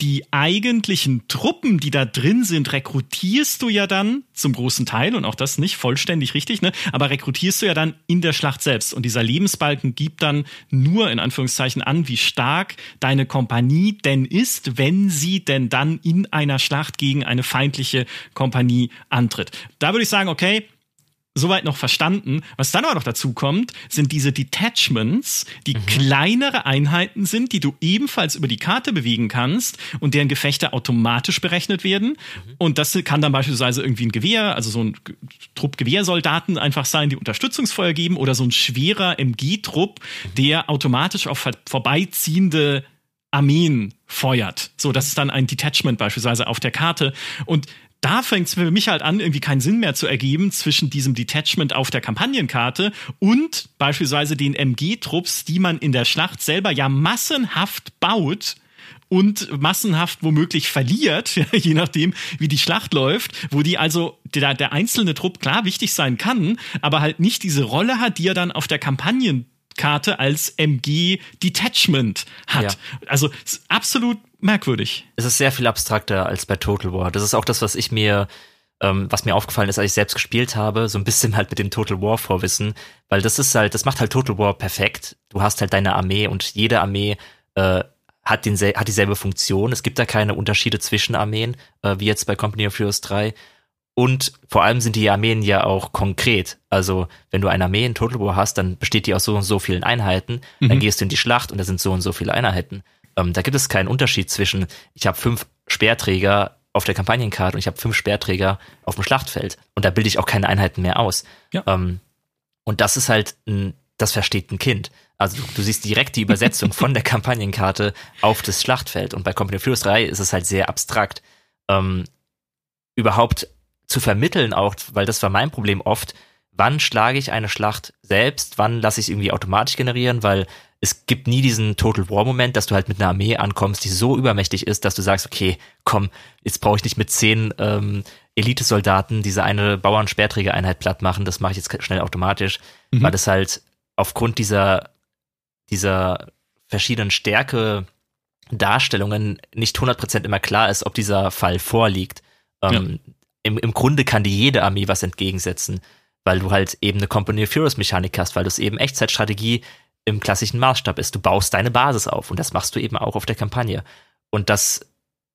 die eigentlichen Truppen, die da drin sind, rekrutierst du ja dann zum großen Teil und auch das nicht vollständig richtig, ne? Aber rekrutierst du ja dann in der Schlacht selbst und dieser Lebensbalken gibt dann nur in Anführungszeichen an, wie stark deine Kompanie denn ist, wenn sie denn dann in einer Schlacht gegen eine feindliche Kompanie antritt. Da würde ich sagen, okay, soweit noch verstanden. Was dann aber noch dazu kommt, sind diese Detachments, die mhm. kleinere Einheiten sind, die du ebenfalls über die Karte bewegen kannst und deren Gefechte automatisch berechnet werden. Mhm. Und das kann dann beispielsweise irgendwie ein Gewehr, also so ein Trupp Gewehrsoldaten einfach sein, die Unterstützungsfeuer geben oder so ein schwerer MG-Trupp, mhm. der automatisch auf vorbeiziehende Armeen feuert. So, das ist dann ein Detachment beispielsweise auf der Karte. Und da fängt es für mich halt an, irgendwie keinen Sinn mehr zu ergeben zwischen diesem Detachment auf der Kampagnenkarte und beispielsweise den MG-Trupps, die man in der Schlacht selber ja massenhaft baut und massenhaft womöglich verliert, [laughs] je nachdem, wie die Schlacht läuft, wo die also der, der einzelne Trupp klar wichtig sein kann, aber halt nicht diese Rolle hat, die er dann auf der Kampagnen Karte als MG Detachment hat. Ja. Also absolut merkwürdig. Es ist sehr viel abstrakter als bei Total War. Das ist auch das, was ich mir ähm, was mir aufgefallen ist, als ich selbst gespielt habe, so ein bisschen halt mit dem Total War Vorwissen, weil das ist halt, das macht halt Total War perfekt. Du hast halt deine Armee und jede Armee äh, hat, den, hat dieselbe Funktion. Es gibt da keine Unterschiede zwischen Armeen, äh, wie jetzt bei Company of Heroes 3. Und vor allem sind die Armeen ja auch konkret. Also, wenn du eine Armee in Total War hast, dann besteht die aus so und so vielen Einheiten. Mhm. Dann gehst du in die Schlacht und da sind so und so viele Einheiten. Ähm, da gibt es keinen Unterschied zwischen, ich habe fünf Speerträger auf der Kampagnenkarte und ich habe fünf Speerträger auf dem Schlachtfeld. Und da bilde ich auch keine Einheiten mehr aus. Ja. Ähm, und das ist halt ein, das versteht ein Kind. Also du, du siehst direkt die Übersetzung von der Kampagnenkarte auf das Schlachtfeld. Und bei Company of Heroes 3 ist es halt sehr abstrakt. Ähm, überhaupt zu vermitteln auch, weil das war mein Problem oft, wann schlage ich eine Schlacht selbst, wann lasse ich es irgendwie automatisch generieren, weil es gibt nie diesen Total War Moment, dass du halt mit einer Armee ankommst, die so übermächtig ist, dass du sagst, okay, komm, jetzt brauche ich nicht mit zehn ähm, Elitesoldaten diese eine Bauern-Sperrträgereinheit platt machen, das mache ich jetzt schnell automatisch, mhm. weil das halt aufgrund dieser, dieser verschiedenen Stärke Darstellungen nicht 100% immer klar ist, ob dieser Fall vorliegt. Ähm, ja im, im Grunde kann dir jede Armee was entgegensetzen, weil du halt eben eine Company of Heroes Mechanik hast, weil du es eben Echtzeitstrategie im klassischen Maßstab ist. Du baust deine Basis auf und das machst du eben auch auf der Kampagne. Und das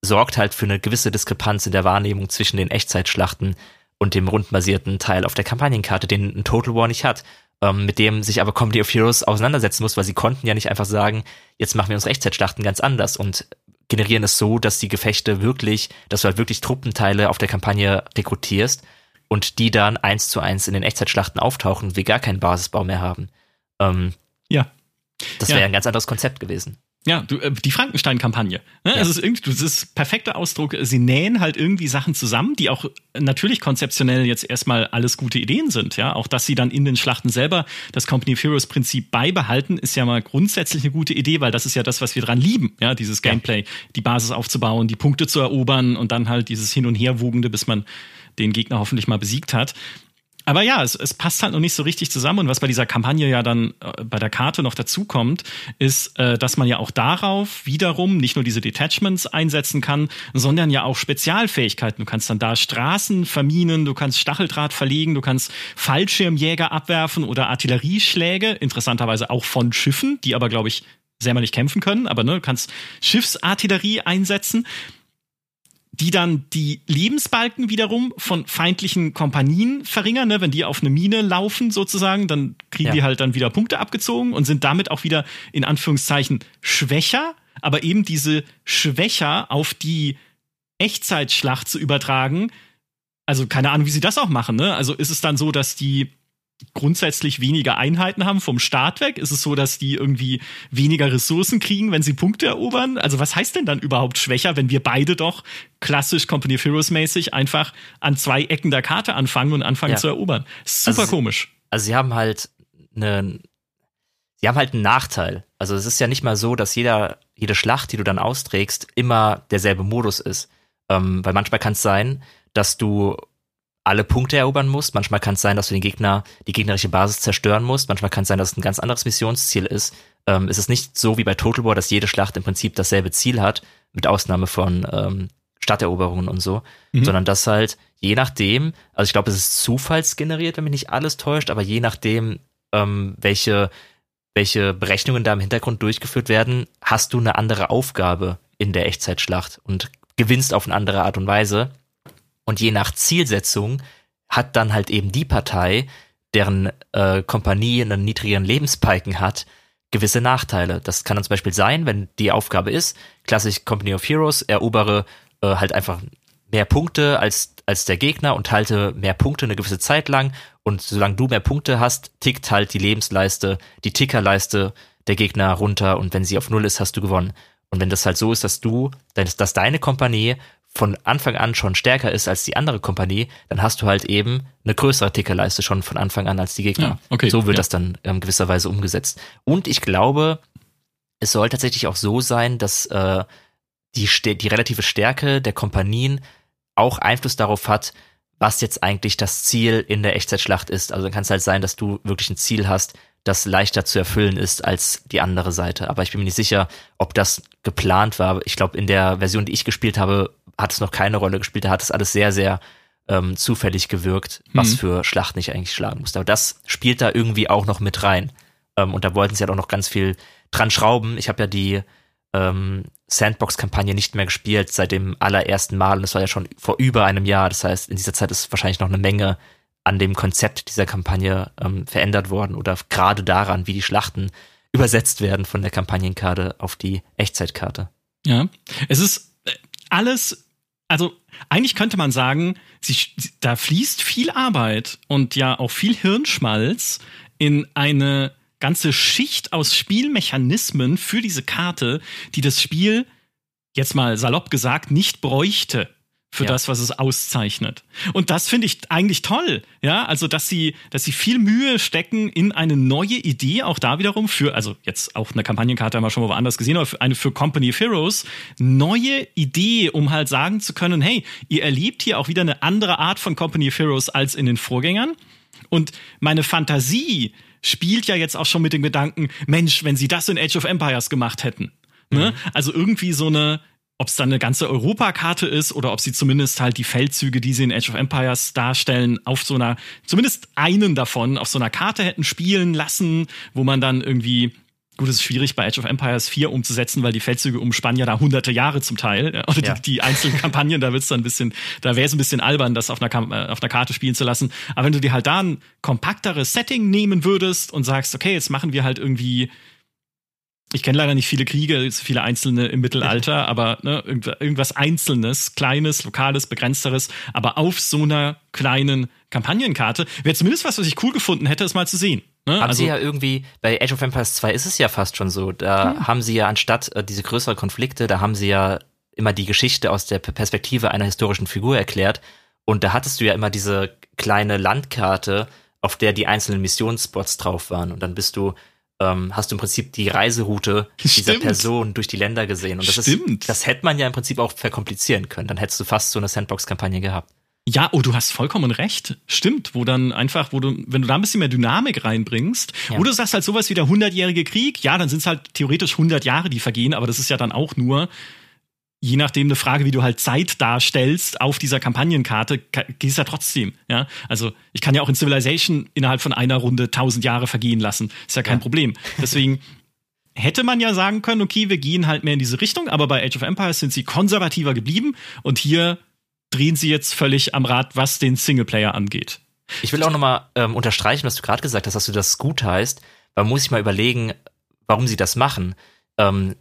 sorgt halt für eine gewisse Diskrepanz in der Wahrnehmung zwischen den Echtzeitschlachten und dem rundbasierten Teil auf der Kampagnenkarte, den ein Total War nicht hat, ähm, mit dem sich aber Company of Heroes auseinandersetzen muss, weil sie konnten ja nicht einfach sagen, jetzt machen wir unsere Echtzeitschlachten ganz anders und generieren es so, dass die Gefechte wirklich, dass du halt wirklich Truppenteile auf der Kampagne rekrutierst und die dann eins zu eins in den Echtzeitschlachten auftauchen und wir gar keinen Basisbau mehr haben. Ähm, ja. Das wäre ja. ein ganz anderes Konzept gewesen. Ja, du, äh, die Frankenstein-Kampagne. Ne? Ja. Es ist irgendwie, das ist perfekter Ausdruck. Sie nähen halt irgendwie Sachen zusammen, die auch natürlich konzeptionell jetzt erstmal alles gute Ideen sind. Ja, auch dass sie dann in den Schlachten selber das Company of Heroes Prinzip beibehalten, ist ja mal grundsätzlich eine gute Idee, weil das ist ja das, was wir dran lieben. Ja, dieses Gameplay, die Basis aufzubauen, die Punkte zu erobern und dann halt dieses Hin und Herwogende, bis man den Gegner hoffentlich mal besiegt hat. Aber ja, es, es passt halt noch nicht so richtig zusammen. Und was bei dieser Kampagne ja dann äh, bei der Karte noch dazu kommt, ist, äh, dass man ja auch darauf wiederum nicht nur diese Detachments einsetzen kann, sondern ja auch Spezialfähigkeiten. Du kannst dann da Straßen verminen, du kannst Stacheldraht verlegen, du kannst Fallschirmjäger abwerfen oder Artillerieschläge, interessanterweise auch von Schiffen, die aber, glaube ich, selber nicht kämpfen können, aber ne, du kannst Schiffsartillerie einsetzen die dann die Lebensbalken wiederum von feindlichen Kompanien verringern. Ne? Wenn die auf eine Mine laufen sozusagen, dann kriegen ja. die halt dann wieder Punkte abgezogen und sind damit auch wieder in Anführungszeichen schwächer. Aber eben diese schwächer auf die Echtzeitschlacht zu übertragen, also keine Ahnung, wie sie das auch machen. Ne? Also ist es dann so, dass die grundsätzlich weniger Einheiten haben vom Start weg? Ist es so, dass die irgendwie weniger Ressourcen kriegen, wenn sie Punkte erobern? Also was heißt denn dann überhaupt schwächer, wenn wir beide doch klassisch Company of Heroes mäßig einfach an zwei Ecken der Karte anfangen und anfangen ja. zu erobern? Super also, komisch. Also sie haben halt eine, sie haben halt einen Nachteil. Also es ist ja nicht mal so, dass jeder, jede Schlacht, die du dann austrägst, immer derselbe Modus ist. Ähm, weil manchmal kann es sein, dass du alle Punkte erobern musst. Manchmal kann es sein, dass du den Gegner, die gegnerische Basis zerstören musst. Manchmal kann es sein, dass es ein ganz anderes Missionsziel ist. Ähm, es ist nicht so wie bei Total War, dass jede Schlacht im Prinzip dasselbe Ziel hat, mit Ausnahme von ähm, Stadteroberungen und so, mhm. sondern dass halt je nachdem, also ich glaube, es ist zufallsgeneriert, wenn mich nicht alles täuscht, aber je nachdem, ähm, welche, welche Berechnungen da im Hintergrund durchgeführt werden, hast du eine andere Aufgabe in der Echtzeitschlacht und gewinnst auf eine andere Art und Weise. Und je nach Zielsetzung hat dann halt eben die Partei, deren äh, Kompanie einen niedrigeren Lebenspiken hat, gewisse Nachteile. Das kann dann zum Beispiel sein, wenn die Aufgabe ist, klassisch Company of Heroes, erobere äh, halt einfach mehr Punkte als, als der Gegner und halte mehr Punkte eine gewisse Zeit lang. Und solange du mehr Punkte hast, tickt halt die Lebensleiste, die Tickerleiste der Gegner runter und wenn sie auf Null ist, hast du gewonnen. Und wenn das halt so ist, dass du, dass, dass deine Kompanie von Anfang an schon stärker ist als die andere Kompanie, dann hast du halt eben eine größere Tickerleiste schon von Anfang an als die Gegner. Ja, okay, so wird ja. das dann ähm, gewisserweise umgesetzt. Und ich glaube, es soll tatsächlich auch so sein, dass äh, die, die relative Stärke der Kompanien auch Einfluss darauf hat, was jetzt eigentlich das Ziel in der Echtzeitschlacht ist. Also dann kann es halt sein, dass du wirklich ein Ziel hast, das leichter zu erfüllen ist als die andere Seite. Aber ich bin mir nicht sicher, ob das geplant war. Ich glaube, in der Version, die ich gespielt habe, hat es noch keine Rolle gespielt. Da hat es alles sehr, sehr ähm, zufällig gewirkt, was mhm. für Schlachten ich eigentlich schlagen musste. Aber das spielt da irgendwie auch noch mit rein. Ähm, und da wollten sie halt auch noch ganz viel dran schrauben. Ich habe ja die ähm, Sandbox-Kampagne nicht mehr gespielt seit dem allerersten Mal. Und das war ja schon vor über einem Jahr. Das heißt, in dieser Zeit ist wahrscheinlich noch eine Menge an dem Konzept dieser Kampagne ähm, verändert worden oder gerade daran, wie die Schlachten übersetzt werden von der Kampagnenkarte auf die Echtzeitkarte. Ja, es ist äh, alles also eigentlich könnte man sagen, sie, da fließt viel Arbeit und ja auch viel Hirnschmalz in eine ganze Schicht aus Spielmechanismen für diese Karte, die das Spiel, jetzt mal salopp gesagt, nicht bräuchte für ja. das, was es auszeichnet. Und das finde ich eigentlich toll. Ja, also, dass sie, dass sie viel Mühe stecken in eine neue Idee, auch da wiederum für, also jetzt auch eine Kampagnenkarte haben wir schon mal woanders gesehen, aber für eine für Company of Heroes, neue Idee, um halt sagen zu können, hey, ihr erlebt hier auch wieder eine andere Art von Company of Heroes als in den Vorgängern. Und meine Fantasie spielt ja jetzt auch schon mit dem Gedanken, Mensch, wenn sie das in Age of Empires gemacht hätten. Ne? Mhm. Also irgendwie so eine, ob es dann eine ganze Europakarte ist oder ob sie zumindest halt die Feldzüge, die sie in Age of Empires darstellen, auf so einer, zumindest einen davon auf so einer Karte hätten spielen lassen, wo man dann irgendwie Gut, es ist schwierig bei Age of Empires 4 umzusetzen, weil die Feldzüge umspannen ja da hunderte Jahre zum Teil. Oder ja. die, die, einzelnen [laughs] Kampagnen, da wird's dann ein bisschen, da wäre es ein bisschen albern, das auf einer, äh, auf einer Karte spielen zu lassen. Aber wenn du dir halt da ein kompakteres Setting nehmen würdest und sagst, okay, jetzt machen wir halt irgendwie ich kenne leider nicht viele Kriege, viele einzelne im Mittelalter, aber ne, irgendwas Einzelnes, Kleines, Lokales, Begrenzteres, aber auf so einer kleinen Kampagnenkarte wäre zumindest was, was ich cool gefunden hätte, es mal zu sehen. Ne? Haben also, sie ja irgendwie, bei Age of Empires 2 ist es ja fast schon so, da hm. haben sie ja anstatt äh, diese größeren Konflikte, da haben sie ja immer die Geschichte aus der Perspektive einer historischen Figur erklärt und da hattest du ja immer diese kleine Landkarte, auf der die einzelnen Missionsspots drauf waren und dann bist du ähm, hast du im Prinzip die Reiseroute Stimmt. dieser Person durch die Länder gesehen. Und das Stimmt. ist, das hätte man ja im Prinzip auch verkomplizieren können. Dann hättest du fast so eine Sandbox-Kampagne gehabt. Ja, oh, du hast vollkommen recht. Stimmt, wo dann einfach, wo du, wenn du da ein bisschen mehr Dynamik reinbringst, ja. wo du sagst halt sowas wie der hundertjährige Krieg, ja, dann sind es halt theoretisch 100 Jahre, die vergehen, aber das ist ja dann auch nur je nachdem eine Frage, wie du halt Zeit darstellst auf dieser Kampagnenkarte, gehst ja trotzdem. Ja, also ich kann ja auch in Civilization innerhalb von einer Runde tausend Jahre vergehen lassen. Ist ja kein ja. Problem. Deswegen hätte man ja sagen können, okay, wir gehen halt mehr in diese Richtung, aber bei Age of Empires sind sie konservativer geblieben und hier drehen sie jetzt völlig am Rad, was den Singleplayer angeht. Ich will auch nochmal ähm, unterstreichen, was du gerade gesagt hast, dass du das gut heißt. Man muss sich mal überlegen, warum sie das machen. Ähm,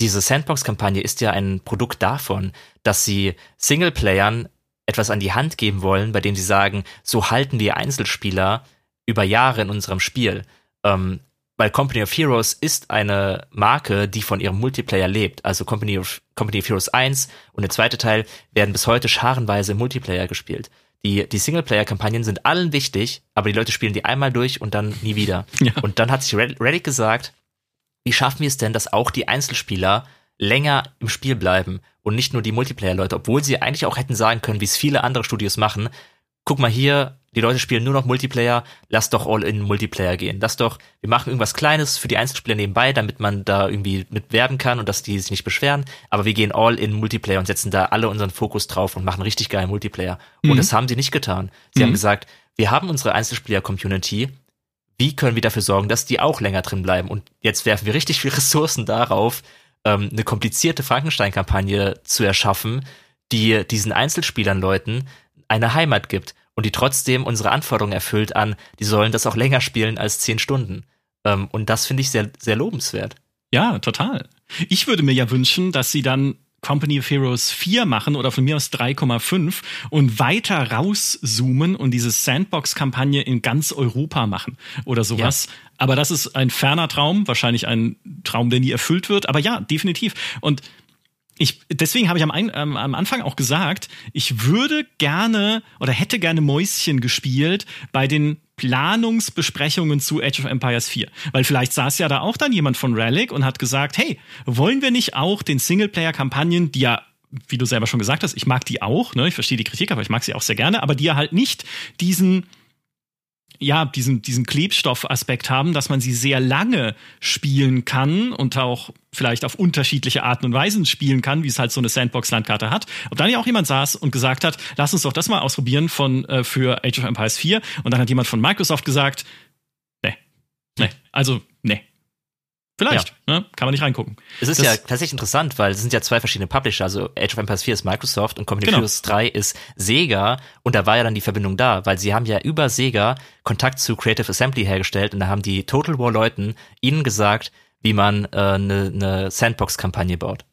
diese Sandbox-Kampagne ist ja ein Produkt davon, dass sie Singleplayern etwas an die Hand geben wollen, bei dem sie sagen, so halten wir Einzelspieler über Jahre in unserem Spiel. Ähm, weil Company of Heroes ist eine Marke, die von ihrem Multiplayer lebt. Also Company of, Company of Heroes 1 und der zweite Teil werden bis heute scharenweise im Multiplayer gespielt. Die, die Singleplayer-Kampagnen sind allen wichtig, aber die Leute spielen die einmal durch und dann nie wieder. [laughs] Ja. Und dann hat sich Reddit gesagt, wie schaffen wir es denn, dass auch die Einzelspieler länger im Spiel bleiben und nicht nur die Multiplayer-Leute, obwohl sie eigentlich auch hätten sagen können, wie es viele andere Studios machen, guck mal hier, die Leute spielen nur noch Multiplayer, lass doch all in Multiplayer gehen. Lass doch, wir machen irgendwas Kleines für die Einzelspieler nebenbei, damit man da irgendwie mitwerben kann und dass die sich nicht beschweren, aber wir gehen all in Multiplayer und setzen da alle unseren Fokus drauf und machen richtig geil Multiplayer. Mhm. Und das haben sie nicht getan. Sie mhm. haben gesagt, wir haben unsere Einzelspieler-Community, wie können wir dafür sorgen, dass die auch länger drin bleiben? Und jetzt werfen wir richtig viel [laughs] Ressourcen darauf, ähm, eine komplizierte Frankenstein-Kampagne zu erschaffen, die diesen Einzelspielern Leuten eine Heimat gibt und die trotzdem unsere Anforderungen erfüllt an, die sollen das auch länger spielen als zehn Stunden. Ähm, und das finde ich sehr, sehr lobenswert. Ja, total. Ich würde mir ja wünschen, dass sie dann Company of Heroes 4 machen oder von mir aus 3,5 und weiter rauszoomen und diese Sandbox-Kampagne in ganz Europa machen oder sowas. Ja. Aber das ist ein ferner Traum, wahrscheinlich ein Traum, der nie erfüllt wird. Aber ja, definitiv. Und ich, deswegen habe ich am, ähm, am Anfang auch gesagt, ich würde gerne oder hätte gerne Mäuschen gespielt bei den Planungsbesprechungen zu Age of Empires 4. Weil vielleicht saß ja da auch dann jemand von Relic und hat gesagt, hey, wollen wir nicht auch den Singleplayer-Kampagnen, die ja wie du selber schon gesagt hast, ich mag die auch, ne? ich verstehe die Kritik, aber ich mag sie auch sehr gerne, aber die ja halt nicht diesen ja, diesen, diesen Klebstoffaspekt haben, dass man sie sehr lange spielen kann und auch vielleicht auf unterschiedliche Arten und Weisen spielen kann, wie es halt so eine Sandbox-Landkarte hat. Ob dann ja auch jemand saß und gesagt hat, lass uns doch das mal ausprobieren von, äh, für Age of Empires 4. Und dann hat jemand von Microsoft gesagt, nee, nee, also Vielleicht, ja. ne? kann man nicht reingucken. Es ist das, ja tatsächlich interessant, weil es sind ja zwei verschiedene Publisher. Also Age of Empires 4 ist Microsoft und Company genau. Heroes 3 ist Sega. Und da war ja dann die Verbindung da, weil sie haben ja über Sega Kontakt zu Creative Assembly hergestellt und da haben die Total War Leuten ihnen gesagt, wie man eine äh, ne Sandbox-Kampagne baut.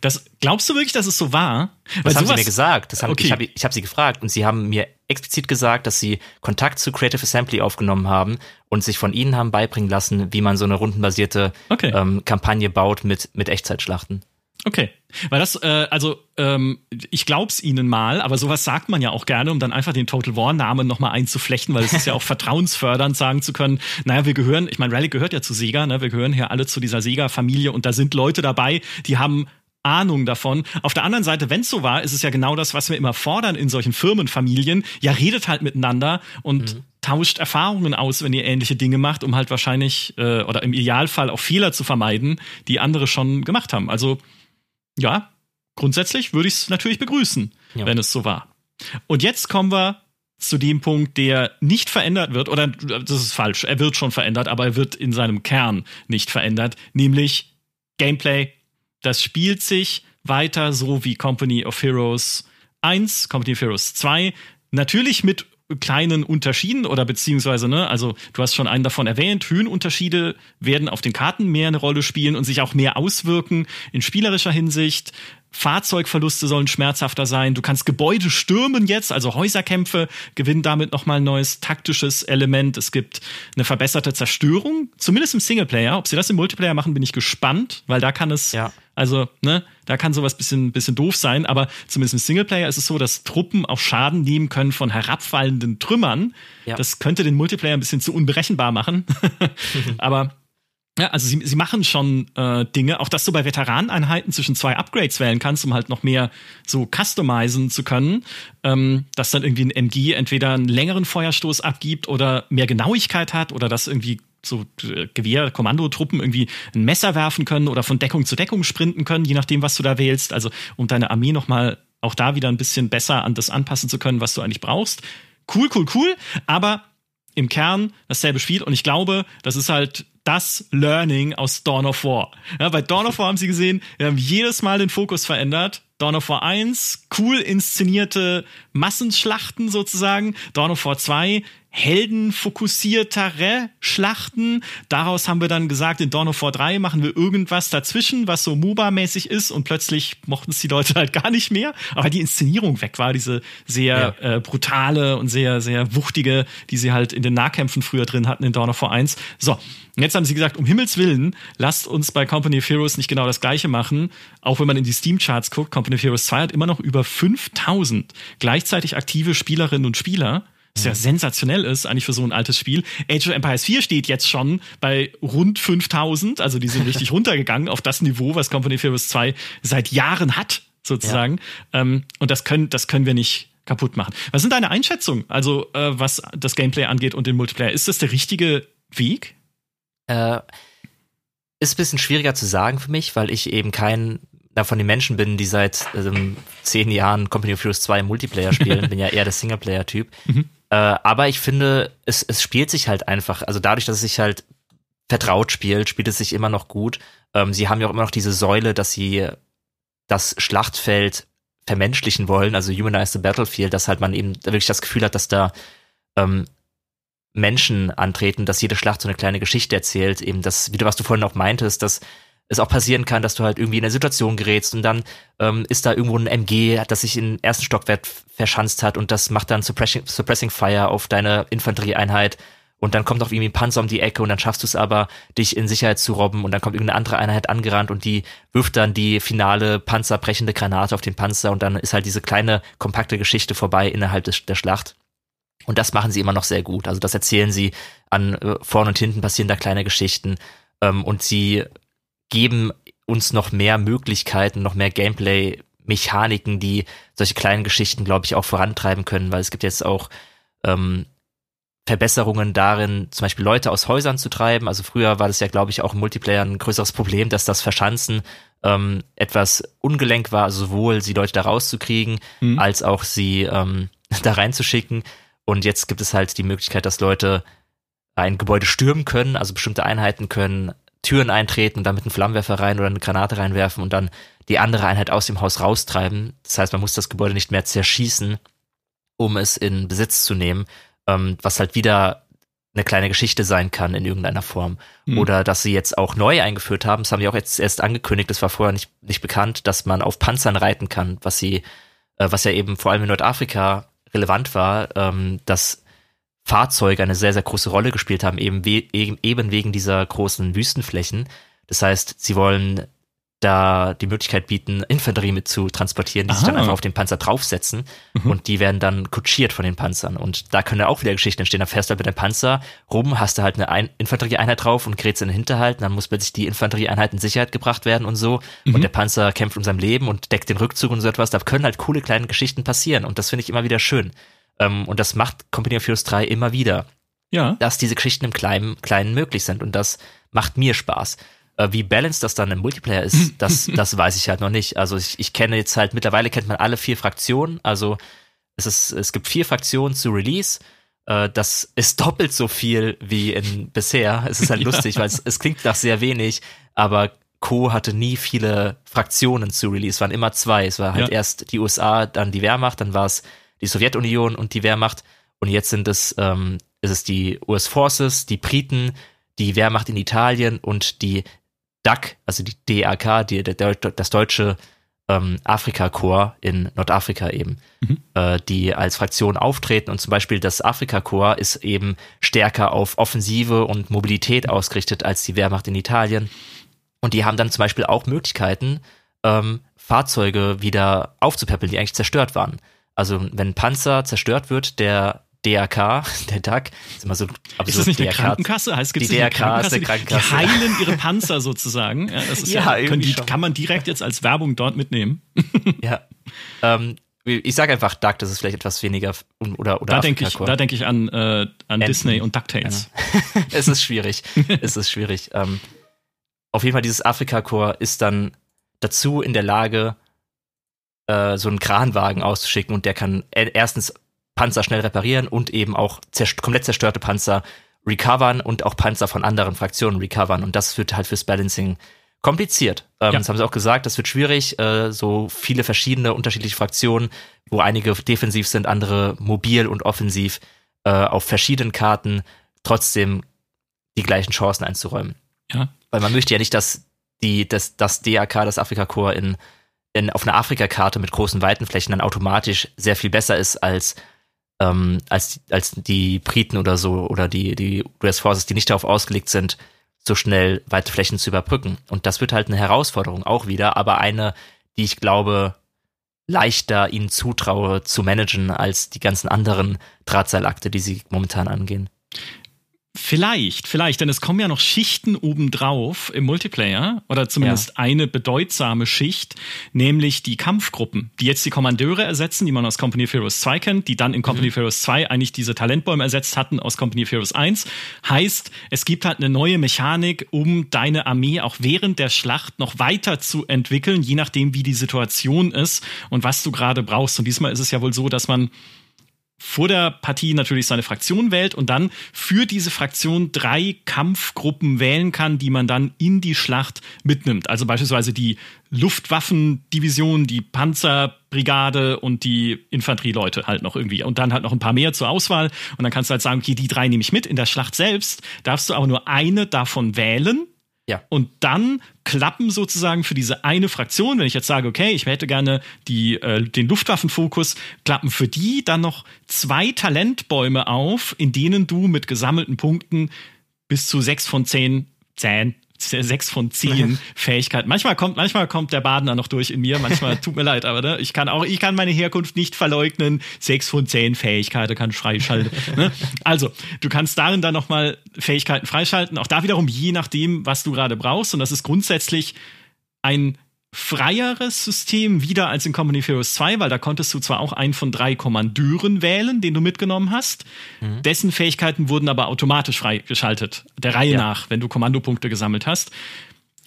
Das glaubst du wirklich, dass es so war? Das haben sie mir gesagt. Das haben, okay. Ich habe ich hab sie gefragt und sie haben mir explizit gesagt, dass sie Kontakt zu Creative Assembly aufgenommen haben und sich von ihnen haben beibringen lassen, wie man so eine rundenbasierte okay. ähm, Kampagne baut mit, mit Echtzeitschlachten. Okay, weil das, äh, also ähm, ich glaub's ihnen mal, aber sowas sagt man ja auch gerne, um dann einfach den Total War Namen nochmal einzuflechten, weil es ist ja auch [laughs] vertrauensfördernd, sagen zu können, naja, wir gehören, ich meine, Rally gehört ja zu Sega, ne? wir gehören hier alle zu dieser Sega-Familie und da sind Leute dabei, die haben Ahnung davon. Auf der anderen Seite, wenn es so war, ist es ja genau das, was wir immer fordern in solchen Firmenfamilien. Ja, redet halt miteinander und mhm. tauscht Erfahrungen aus, wenn ihr ähnliche Dinge macht, um halt wahrscheinlich äh, oder im Idealfall auch Fehler zu vermeiden, die andere schon gemacht haben. Also ja, grundsätzlich würde ich es natürlich begrüßen, ja. wenn es so war. Und jetzt kommen wir zu dem Punkt, der nicht verändert wird, oder das ist falsch, er wird schon verändert, aber er wird in seinem Kern nicht verändert, nämlich Gameplay das spielt sich weiter so wie Company of Heroes 1, Company of Heroes 2. Natürlich mit kleinen Unterschieden oder beziehungsweise, ne, also du hast schon einen davon erwähnt, Höhenunterschiede werden auf den Karten mehr eine Rolle spielen und sich auch mehr auswirken in spielerischer Hinsicht. Fahrzeugverluste sollen schmerzhafter sein. Du kannst Gebäude stürmen jetzt, also Häuserkämpfe gewinnen damit nochmal ein neues taktisches Element. Es gibt eine verbesserte Zerstörung, zumindest im Singleplayer. Ob sie das im Multiplayer machen, bin ich gespannt, weil da kann es, ja. also, ne, da kann sowas bisschen, bisschen doof sein, aber zumindest im Singleplayer ist es so, dass Truppen auch Schaden nehmen können von herabfallenden Trümmern. Ja. Das könnte den Multiplayer ein bisschen zu unberechenbar machen. [laughs] aber ja, also sie, sie machen schon äh, Dinge, auch dass du bei Veteraneneinheiten zwischen zwei Upgrades wählen kannst, um halt noch mehr so customizen zu können, ähm, dass dann irgendwie ein MG entweder einen längeren Feuerstoß abgibt oder mehr Genauigkeit hat oder dass irgendwie so äh, Gewehr, Kommandotruppen irgendwie ein Messer werfen können oder von Deckung zu Deckung sprinten können, je nachdem, was du da wählst. Also um deine Armee nochmal auch da wieder ein bisschen besser an das anpassen zu können, was du eigentlich brauchst. Cool, cool, cool. Aber im Kern dasselbe Spiel und ich glaube, das ist halt das Learning aus Dawn of War. Ja, bei Dawn of War haben sie gesehen, wir haben jedes Mal den Fokus verändert. Dawn of War 1, cool inszenierte Massenschlachten sozusagen. Dawn of War 2, heldenfokussiertere Schlachten. Daraus haben wir dann gesagt, in Dawn of War 3 machen wir irgendwas dazwischen, was so MOBA-mäßig ist und plötzlich mochten es die Leute halt gar nicht mehr, aber die Inszenierung weg war, diese sehr ja. äh, brutale und sehr, sehr wuchtige, die sie halt in den Nahkämpfen früher drin hatten in Dawn of War 1. So, und jetzt haben sie gesagt, um Himmels Willen, lasst uns bei Company of Heroes nicht genau das gleiche machen. Auch wenn man in die Steam-Charts guckt, Company of Heroes 2 hat immer noch über 5000 gleichzeitig aktive Spielerinnen und Spieler was ja sensationell ist, eigentlich für so ein altes Spiel. Age of Empires 4 steht jetzt schon bei rund 5000, also die sind richtig [laughs] runtergegangen auf das Niveau, was Company of Heroes 2 seit Jahren hat, sozusagen. Ja. Ähm, und das können, das können wir nicht kaputt machen. Was sind deine Einschätzungen, also äh, was das Gameplay angeht und den Multiplayer? Ist das der richtige Weg? Äh, ist ein bisschen schwieriger zu sagen für mich, weil ich eben kein von den Menschen bin, die seit ähm, zehn Jahren Company of Heroes 2 Multiplayer spielen, [laughs] bin ja eher der Singleplayer-Typ. Mhm. Äh, aber ich finde, es, es spielt sich halt einfach, also dadurch, dass es sich halt vertraut spielt, spielt es sich immer noch gut. Ähm, sie haben ja auch immer noch diese Säule, dass sie das Schlachtfeld vermenschlichen wollen, also Humanize the Battlefield, dass halt man eben wirklich das Gefühl hat, dass da ähm, Menschen antreten, dass jede Schlacht so eine kleine Geschichte erzählt, eben das, wie du was du vorhin auch meintest, dass es auch passieren kann, dass du halt irgendwie in eine Situation gerätst und dann ähm, ist da irgendwo ein MG, das sich im ersten Stockwerk verschanzt hat und das macht dann Suppressing, Suppressing Fire auf deine Infanterieeinheit und dann kommt auch irgendwie ein Panzer um die Ecke und dann schaffst du es aber, dich in Sicherheit zu robben und dann kommt irgendeine andere Einheit angerannt und die wirft dann die finale panzerbrechende Granate auf den Panzer und dann ist halt diese kleine, kompakte Geschichte vorbei innerhalb des, der Schlacht. Und das machen sie immer noch sehr gut. Also das erzählen sie an äh, vorn und hinten passieren da kleine Geschichten ähm, und sie geben uns noch mehr Möglichkeiten, noch mehr Gameplay-Mechaniken, die solche kleinen Geschichten, glaube ich, auch vorantreiben können, weil es gibt jetzt auch ähm, Verbesserungen darin, zum Beispiel Leute aus Häusern zu treiben. Also früher war das ja, glaube ich, auch im Multiplayer ein größeres Problem, dass das Verschanzen ähm, etwas ungelenk war, also sowohl sie Leute da rauszukriegen, mhm. als auch sie ähm, [laughs] da reinzuschicken. Und jetzt gibt es halt die Möglichkeit, dass Leute ein Gebäude stürmen können, also bestimmte Einheiten können Türen eintreten und dann mit einem Flammenwerfer rein oder eine Granate reinwerfen und dann die andere Einheit aus dem Haus raustreiben. Das heißt, man muss das Gebäude nicht mehr zerschießen, um es in Besitz zu nehmen, ähm, was halt wieder eine kleine Geschichte sein kann in irgendeiner Form. Mhm. Oder dass sie jetzt auch neu eingeführt haben, das haben die auch jetzt erst angekündigt, das war vorher nicht, nicht bekannt, dass man auf Panzern reiten kann, was sie, äh, was ja eben vor allem in Nordafrika relevant war, ähm, dass Fahrzeuge eine sehr, sehr große Rolle gespielt haben, eben, we eben wegen dieser großen Wüstenflächen. Das heißt, sie wollen da die Möglichkeit bieten, Infanterie mit zu transportieren, die Aha. sich dann einfach auf den Panzer draufsetzen mhm. und die werden dann kutschiert von den Panzern. Und da können ja auch wieder Geschichten entstehen. Da fährst du halt mit dem Panzer rum, hast du halt eine Ein Infanterieeinheit drauf und gerätst in den Hinterhalt, dann muss plötzlich die Infanterieeinheit in Sicherheit gebracht werden und so. Mhm. Und der Panzer kämpft um sein Leben und deckt den Rückzug und so etwas. Da können halt coole kleine Geschichten passieren und das finde ich immer wieder schön. Ähm, und das macht Company of Heroes 3 immer wieder. Ja. Dass diese Geschichten im Kleinen, Kleinen möglich sind. Und das macht mir Spaß. Äh, wie balanced das dann im Multiplayer ist, [laughs] das, das weiß ich halt noch nicht. Also ich, ich kenne jetzt halt, mittlerweile kennt man alle vier Fraktionen. Also es ist, es gibt vier Fraktionen zu Release. Äh, das ist [laughs] doppelt so viel wie in bisher. Es ist halt [laughs] lustig, weil es, es klingt nach sehr wenig, aber Co. hatte nie viele Fraktionen zu Release, es waren immer zwei. Es war halt ja. erst die USA, dann die Wehrmacht, dann war es die Sowjetunion und die Wehrmacht. Und jetzt sind es, ähm, ist es die US Forces, die Briten, die Wehrmacht in Italien und die DAC, also die DAK, die, der, das deutsche ähm, Afrika-Korps in Nordafrika eben, mhm. äh, die als Fraktion auftreten. Und zum Beispiel das Afrika-Korps ist eben stärker auf Offensive und Mobilität ausgerichtet als die Wehrmacht in Italien. Und die haben dann zum Beispiel auch Möglichkeiten, ähm, Fahrzeuge wieder aufzupäppeln, die eigentlich zerstört waren. Also wenn ein Panzer zerstört wird, der DRK, [laughs] der DAC, ist immer so absurd. Ist das nicht DRK, Krankenkasse? Heißt, gibt's die DRK Krankenkasse? ist eine Krankenkasse. Die heilen ihre [laughs] Panzer sozusagen. Ja, das ist ja, ja die, kann man direkt jetzt als Werbung dort mitnehmen. [laughs] ja. Ähm, ich sage einfach Duck, das ist vielleicht etwas weniger oder oder da denke ich, da denke ich an äh, an Disney und Ducktales. Ja. es ist schwierig, es ist schwierig. Ähm, auf jeden Fall dieses Afrika Core ist dann dazu in der Lage, äh, so einen Kranwagen auszuschicken und der kann erstens Panzer schnell reparieren und eben auch zerst komplett zerstörte Panzer recovern und auch Panzer von anderen Fraktionen recovern. Und das wird halt fürs Balancing kompliziert. Ähm, ja. Das haben sie auch gesagt, das wird schwierig, äh, so viele verschiedene unterschiedliche Fraktionen, wo einige defensiv sind, andere mobil und offensiv. äh, auf verschiedenen Karten trotzdem die gleichen Chancen einzuräumen. Ja. Weil man möchte ja nicht, dass die, das, das DAK, das Afrika-Korps in, in, auf einer Afrika-Karte mit großen Weitenflächen dann automatisch sehr viel besser ist als, ähm, als, als die Briten oder so oder die, die US Forces, die nicht darauf ausgelegt sind, so schnell weite Flächen zu überbrücken. Und das wird halt eine Herausforderung auch wieder, aber eine, die ich glaube, leichter ihnen zutraue zu managen als die ganzen anderen Drahtseilakte, die sie momentan angehen. Vielleicht, vielleicht, denn es kommen ja noch Schichten obendrauf im Multiplayer oder zumindest ja. eine bedeutsame Schicht, nämlich die Kampfgruppen, die jetzt die Kommandeure ersetzen, die man aus Company of Heroes 2 kennt, die dann in Company mhm. of Heroes 2 eigentlich diese Talentbäume ersetzt hatten aus Company of Heroes 1. Heißt, es gibt halt eine neue Mechanik, um deine Armee auch während der Schlacht noch weiter zu entwickeln, je nachdem, wie die Situation ist und was du gerade brauchst. Und diesmal ist es ja wohl so, dass man vor der Partie natürlich seine Fraktion wählt und dann für diese Fraktion drei Kampfgruppen wählen kann, die man dann in die Schlacht mitnimmt. Also beispielsweise die Luftwaffendivision, die Panzerbrigade und die Infanterieleute halt noch irgendwie. Und dann halt noch ein paar mehr zur Auswahl. Und dann kannst du halt sagen, okay, die drei nehme ich mit. In der Schlacht selbst darfst du aber nur eine davon wählen ja. Und dann klappen sozusagen für diese eine Fraktion, wenn ich jetzt sage, okay, ich hätte gerne die, äh, den Luftwaffenfokus, klappen für die dann noch zwei Talentbäume auf, in denen du mit gesammelten Punkten bis zu sechs von zehn, zehn sechs von zehn Fähigkeiten. Manchmal kommt, manchmal kommt der Badener noch durch in mir, manchmal tut mir leid, aber ne, ich kann auch, ich kann meine Herkunft nicht verleugnen. Sechs von zehn Fähigkeiten kann ich freischalten. [laughs] ne? Also, du kannst darin dann nochmal Fähigkeiten freischalten. Auch da wiederum je nachdem, was du gerade brauchst. Und das ist grundsätzlich ein freieres System wieder als in Company of Heroes 2, weil da konntest du zwar auch einen von drei Kommandeuren wählen, den du mitgenommen hast. Mhm. Dessen Fähigkeiten wurden aber automatisch freigeschaltet, der Reihe ja. nach, wenn du Kommandopunkte gesammelt hast.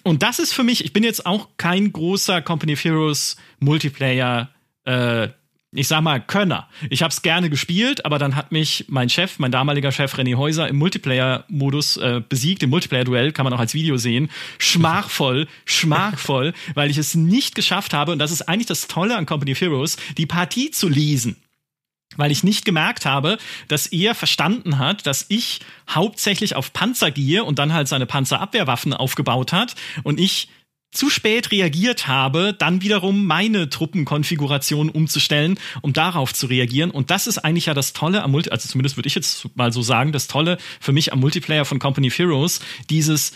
Und das ist für mich, ich bin jetzt auch kein großer Company of Heroes Multiplayer äh, ich sag mal, Könner. Ich habe es gerne gespielt, aber dann hat mich mein Chef, mein damaliger Chef René Häuser im Multiplayer-Modus äh, besiegt. Im Multiplayer-Duell kann man auch als Video sehen. Schmachvoll, [laughs] schmachvoll, weil ich es nicht geschafft habe, und das ist eigentlich das Tolle an Company of Heroes, die Partie zu lesen weil ich nicht gemerkt habe, dass er verstanden hat, dass ich hauptsächlich auf Panzer gehe und dann halt seine Panzerabwehrwaffen aufgebaut hat und ich zu spät reagiert habe, dann wiederum meine Truppenkonfiguration umzustellen, um darauf zu reagieren. Und das ist eigentlich ja das Tolle am Multi, also zumindest würde ich jetzt mal so sagen, das Tolle für mich am Multiplayer von Company of Heroes, dieses,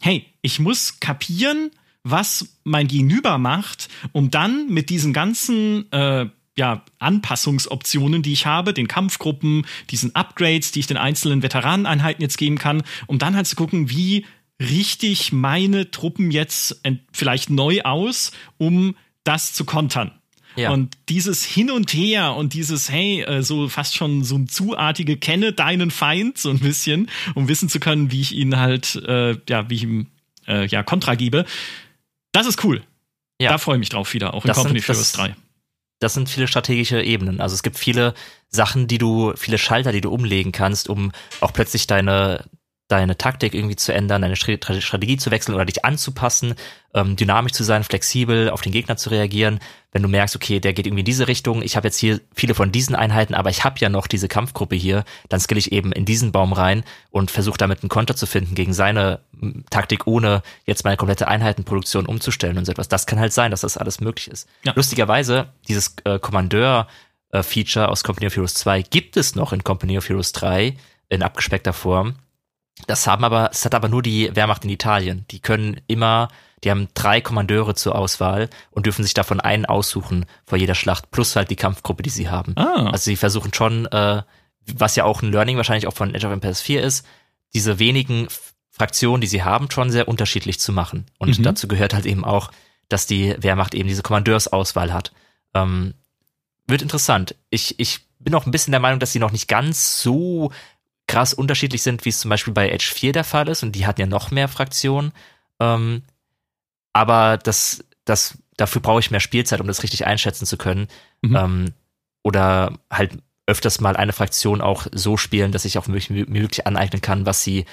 hey, ich muss kapieren, was mein Gegenüber macht, um dann mit diesen ganzen äh, ja, Anpassungsoptionen, die ich habe, den Kampfgruppen, diesen Upgrades, die ich den einzelnen Veteraneneinheiten jetzt geben kann, um dann halt zu gucken, wie richtig meine Truppen jetzt vielleicht neu aus, um das zu kontern. Ja. Und dieses Hin und Her und dieses, hey, äh, so fast schon so ein zuartige, kenne deinen Feind so ein bisschen, um wissen zu können, wie ich ihn halt, äh, ja, wie ich ihm, äh, ja, Kontra gebe. Das ist cool. Ja. Da freue ich mich drauf wieder, auch in das Company sind, Heroes 3. Das sind viele strategische Ebenen. Also es gibt viele Sachen, die du, viele Schalter, die du umlegen kannst, um auch plötzlich deine, deine Taktik irgendwie zu ändern, deine Strategie zu wechseln oder dich anzupassen, ähm, dynamisch zu sein, flexibel auf den Gegner zu reagieren. Wenn du merkst, okay, der geht irgendwie in diese Richtung, ich habe jetzt hier viele von diesen Einheiten, aber ich habe ja noch diese Kampfgruppe hier, dann skill ich eben in diesen Baum rein und versuche damit einen Konter zu finden gegen seine Taktik, ohne jetzt meine komplette Einheitenproduktion umzustellen und so etwas. Das kann halt sein, dass das alles möglich ist. Ja. Lustigerweise, dieses äh, Kommandeur-Feature äh, aus Company of Heroes 2 gibt es noch in Company of Heroes 3 in abgespeckter Form das haben aber, es hat aber nur die Wehrmacht in Italien. Die können immer, die haben drei Kommandeure zur Auswahl und dürfen sich davon einen aussuchen vor jeder Schlacht, plus halt die Kampfgruppe, die sie haben. Ah. Also sie versuchen schon, äh, was ja auch ein Learning wahrscheinlich auch von Age of Empires 4 ist, diese wenigen Fraktionen, die sie haben, schon sehr unterschiedlich zu machen. Und mhm. dazu gehört halt eben auch, dass die Wehrmacht eben diese Kommandeursauswahl hat. Ähm, wird interessant. Ich, ich bin auch ein bisschen der Meinung, dass sie noch nicht ganz so krass unterschiedlich sind, wie es zum Beispiel bei Edge 4 der Fall ist. Und die hatten ja noch mehr Fraktionen. Ähm, aber das, das, dafür brauche ich mehr Spielzeit, um das richtig einschätzen zu können. Mhm. Ähm, oder halt öfters mal eine Fraktion auch so spielen, dass ich auch mir wirklich aneignen kann, was sie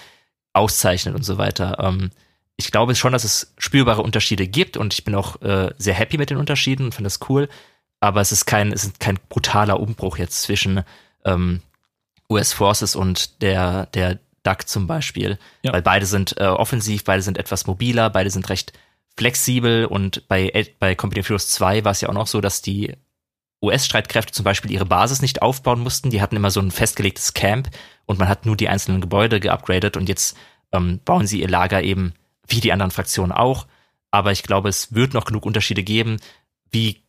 auszeichnet und so weiter. Ähm, ich glaube schon, dass es spürbare Unterschiede gibt und ich bin auch äh, sehr happy mit den Unterschieden und finde das cool. Aber es ist kein, es ist kein brutaler Umbruch jetzt zwischen ähm, US Forces und der, der Duck zum Beispiel. Ja. Weil beide sind äh, offensiv, beide sind etwas mobiler, beide sind recht flexibel und bei, bei Company of Heroes 2 war es ja auch noch so, dass die US-Streitkräfte zum Beispiel ihre Basis nicht aufbauen mussten. Die hatten immer so ein festgelegtes Camp und man hat nur die einzelnen Gebäude geupgradet und jetzt ähm, bauen sie ihr Lager eben wie die anderen Fraktionen auch. Aber ich glaube, es wird noch genug Unterschiede geben. Wie